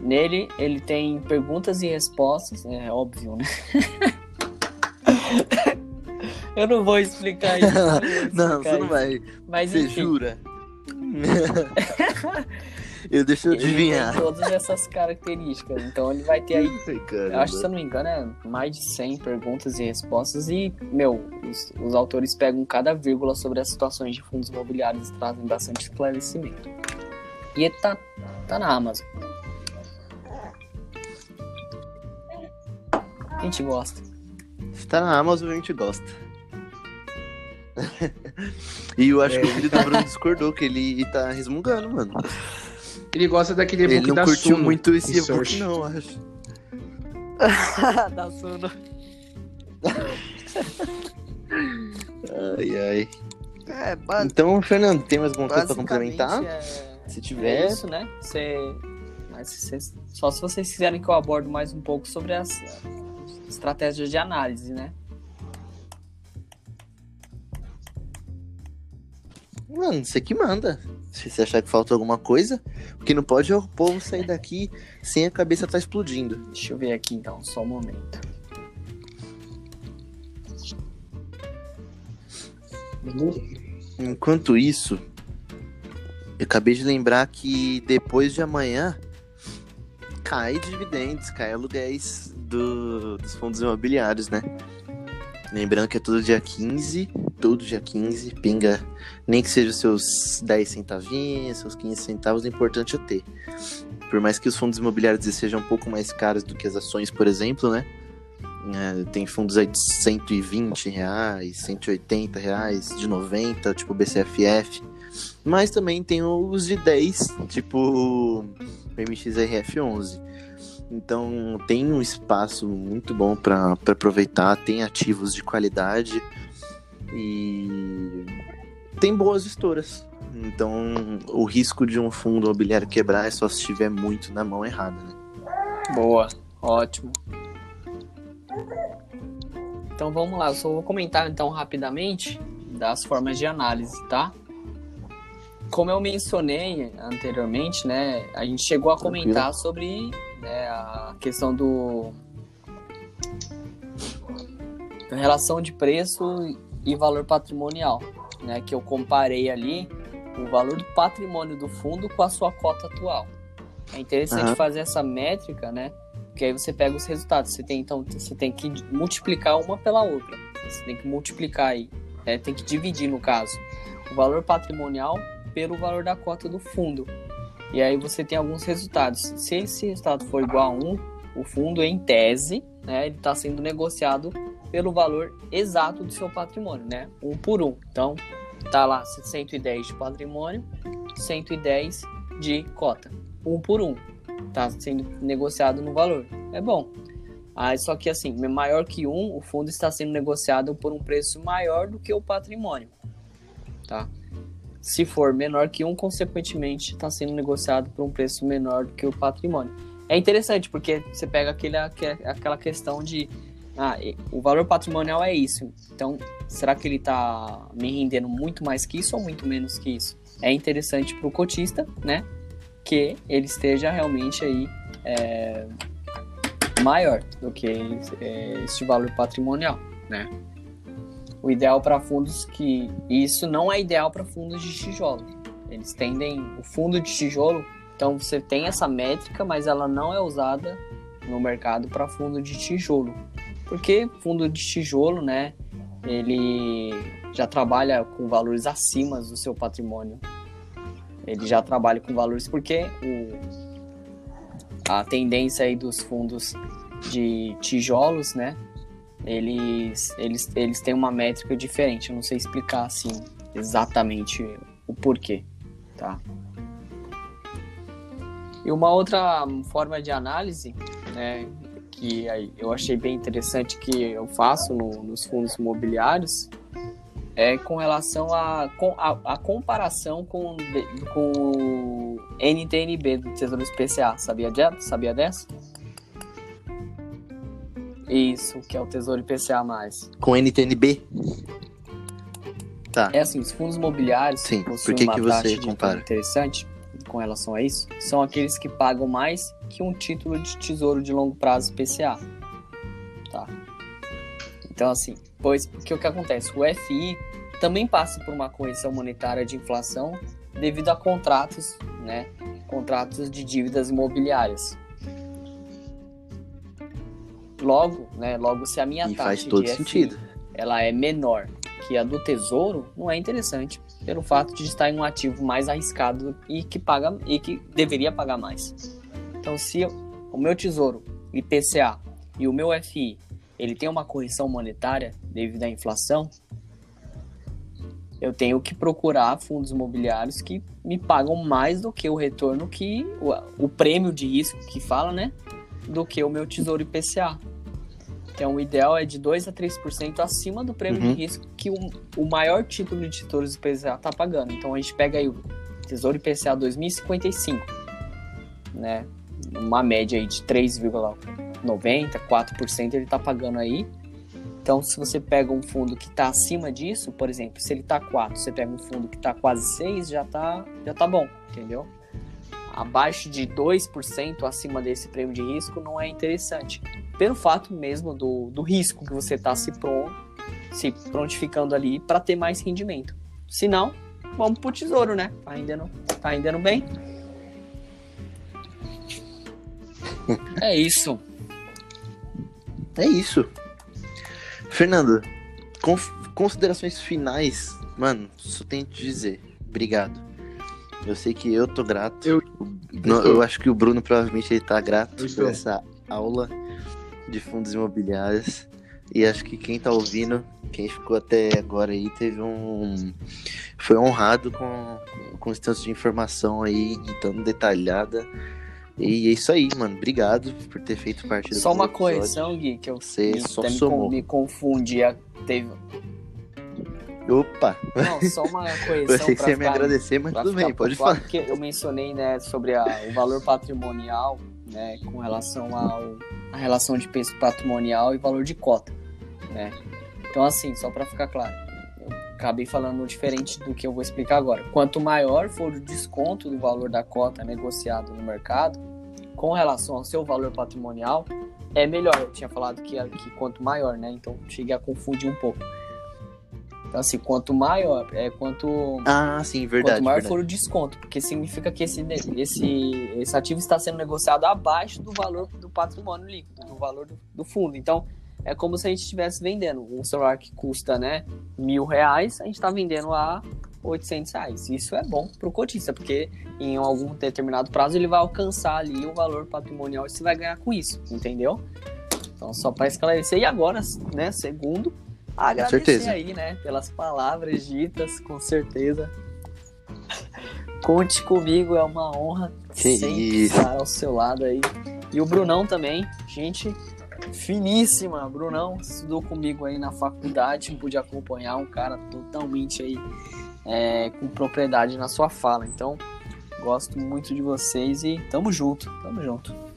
Nele, ele tem perguntas e respostas, é óbvio, né? eu não vou explicar isso. Não, explicar você não isso. vai. Mas Você enfim, jura? eu deixo eu ele adivinhar. tem todas essas características. Então ele vai ter aí Ai, Eu acho que, se eu não me engano, é mais de 100 perguntas e respostas. E, meu, os, os autores pegam cada vírgula sobre as situações de fundos imobiliários e trazem bastante esclarecimento. E ele tá, tá na Amazon. A gente gosta. Se tá na Amazon, a gente gosta. E eu acho que o filho do Bruno discordou, que ele tá resmungando, mano. Ele gosta daquele e-book Ele não da curtiu Suno, muito esse e-book, não, eu acho. da Suno. Ai, ai. É, Então, Fernando, tem mais alguma coisa pra complementar? é- Se É tiver. isso, né? Você... Mas vocês- só se vocês quiserem que eu aborde mais um pouco sobre as estratégias de análise, né? Mano, você que manda. Se você achar que falta alguma coisa, o que não pode é o povo sair daqui sem a cabeça tá explodindo. Deixa eu ver aqui então, só um momento. Enquanto isso, eu acabei de lembrar que depois de amanhã cai dividendos, cai aluguéis do- dos fundos imobiliários, né? Lembrando que é todo dia 15, todo dia 15, pinga, nem que seja os seus 10 centavinhos, seus 15 centavos, o importante é ter. Por mais que os fundos imobiliários sejam um pouco mais caros do que as ações, por exemplo, né? É, tem fundos aí de 120 reais, 180 reais, de 90, tipo BCFF. Mas também tem os de 10, tipo o MXRF11. Então tem um espaço muito bom para aproveitar, tem ativos de qualidade e tem boas gestoras. Então o risco de um fundo imobiliário quebrar é só se estiver muito na mão errada, né? Boa, ótimo. Então vamos lá, eu só vou comentar então rapidamente das formas de análise, tá? Como eu mencionei anteriormente, né, a gente chegou a comentar sobre né, a questão do da relação de preço e valor patrimonial, né, que eu comparei ali o valor do patrimônio do fundo com a sua cota atual. É interessante Aham. fazer essa métrica, né? Porque aí você pega os resultados. Você tem então você tem que multiplicar uma pela outra. Você tem que multiplicar aí, né? tem que dividir no caso o valor patrimonial pelo valor da cota do fundo. E aí você tem alguns resultados. Se esse resultado for igual a 1, o fundo em tese, né, ele está sendo negociado pelo valor exato do seu patrimônio, né? Um por um. Então, tá lá 110 de patrimônio, 110 de cota. Um por um. Tá sendo negociado no valor. É bom. Ah, só que assim, maior que um, o fundo está sendo negociado por um preço maior do que o patrimônio. Tá? Se for menor que um, consequentemente, está sendo negociado por um preço menor do que o patrimônio. É interessante, porque você pega aquele, aque- aquela questão de ah, o valor patrimonial é isso. Então, será que ele está me rendendo muito mais que isso ou muito menos que isso? É interessante para o cotista, né? Que ele esteja realmente aí é, maior do que é, este valor patrimonial, né? O ideal para fundos que isso não é ideal para fundos de tijolo. Eles tendem o fundo de tijolo, então você tem essa métrica, mas ela não é usada no mercado para fundo de tijolo. Porque fundo de tijolo, né, ele já trabalha com valores acima do seu patrimônio. Ele já trabalha com valores porque o, a tendência aí dos fundos de tijolos, né, eles, eles, eles têm uma métrica diferente. Eu não sei explicar assim exatamente o porquê, tá? E uma outra forma de análise, né, que eu achei bem interessante que eu faço no- nos fundos imobiliários é com relação com, a, a comparação com, com o NTNB do Tesouro IPCA. Sabia, de, sabia dessa? Isso, que é o Tesouro IPCA+. Com NTNB? Tá. É assim, os fundos imobiliários Sim, por que uma que você compara? interessante com relação a isso, são aqueles que pagam mais que um título de tesouro de longo prazo PCA. Tá? Então, assim, pois porque o que acontece? O FI também passa por uma correção monetária de inflação devido a contratos, né? Contratos de dívidas imobiliárias. Logo, né? Logo, se a minha E taxa faz todo de FI sentido. ela é menor que a do tesouro, não é interessante pelo fato de estar em um ativo mais arriscado e que paga e que deveria pagar mais. Então, se o meu tesouro IPCA e o meu FI ele tem uma correção monetária devido à inflação, eu tenho que procurar fundos imobiliários que me pagam mais do que o retorno que o, o prêmio de risco que fala, né, do que o meu tesouro IPCA. Então, o ideal é de 2 a 3% acima do prêmio Uhum. de risco que o, o maior título de tesouros IPCA está pagando. Então, a gente pega aí o Tesouro IPCA 2055, né? Uma média aí de 3,90, 4% ele está pagando aí. Então, se você pega um fundo que está acima disso, por exemplo, se ele está 4, você pega um fundo que está quase 6, já tá, já tá bom, entendeu? Abaixo de 2% acima desse prêmio de risco não é interessante pelo fato mesmo do, do risco que você está se, se prontificando ali para ter mais rendimento. Se não, vamos pro tesouro, né? Tá rendendo, tá rendendo bem. É isso. É isso. Fernando, considerações finais. Mano, só tenho que te dizer. Obrigado. Eu sei que eu tô grato. Eu- eu acho que o Bruno provavelmente ele tá grato por essa aula de fundos imobiliários. E acho que quem tá ouvindo, quem ficou até agora aí, teve um. Foi honrado com, com esse tanto de informação aí, tão detalhada. E é isso aí, mano. Obrigado por ter feito parte do Só uma episódio. correção, Gui, que eu Você me, só me, me confundi. a- Teve... Opa! Não, só uma Eu correção achei que pra você ia me agradecer, mas tudo bem, pode falar. Porque eu mencionei, né, sobre a- o valor patrimonial, né, com relação ao a relação de peso patrimonial e valor de cota. né? Então, assim, só para ficar claro, eu acabei falando diferente do que eu vou explicar agora. Quanto maior for o desconto do valor da cota negociado no mercado, com relação ao seu valor patrimonial, é melhor. Eu tinha falado que, que quanto maior, né? Então cheguei a confundir um pouco. Então, assim, quanto maior, é quanto. Ah, sim, verdade. Quanto maior verdade. for o desconto, porque significa que esse, esse, esse ativo está sendo negociado abaixo do valor do patrimônio líquido, do valor do, do fundo. Então, é como se a gente estivesse vendendo um celular que custa, né, mil reais, a gente está vendendo a 800 reais. Isso é bom para o cotista, porque em algum determinado prazo ele vai alcançar ali o valor patrimonial e você vai ganhar com isso, entendeu? Então, só para esclarecer. E agora, né, segundo, agradecer certeza. aí, né, pelas palavras ditas, com certeza. Conte comigo, é uma honra Que sempre isso. estar ao seu lado aí. E o Brunão também, gente finíssima. Brunão estudou comigo aí na faculdade, pude acompanhar um cara totalmente aí é, com propriedade na sua fala. Então, gosto muito de vocês e tamo junto, tamo junto.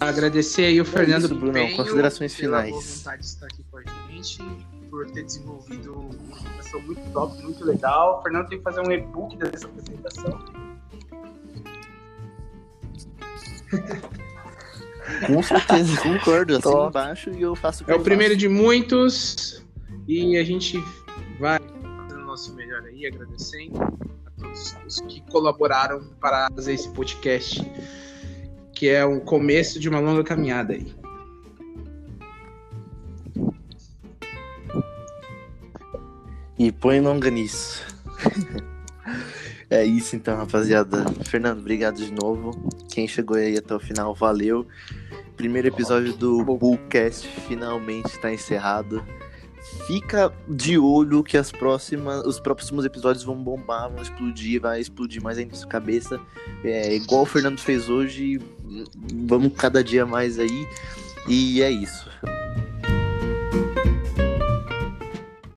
Agradecer aí o Fernando isso. Penho Considerações finais. boa vontade de estar aqui com a gente, por ter desenvolvido uma apresentação muito top, muito legal. O Fernando tem que fazer um e-book dessa apresentação. Com certeza, concordo. Assim embaixo e eu faço que É o primeiro faço. de muitos e a gente vai fazendo o nosso melhor aí, agradecendo a todos os que colaboraram para fazer esse podcast, que é o começo de uma longa caminhada aí. E põe longa nisso. é isso então, rapaziada. Fernando, obrigado de novo. Quem chegou aí até o final, valeu. Primeiro episódio do Bullcast finalmente está encerrado. Fica de olho que as próximas, os próximos episódios vão bombar, vão explodir, vai explodir mais ainda sua cabeça. É, igual o Fernando fez hoje, vamos cada dia mais aí. E é isso.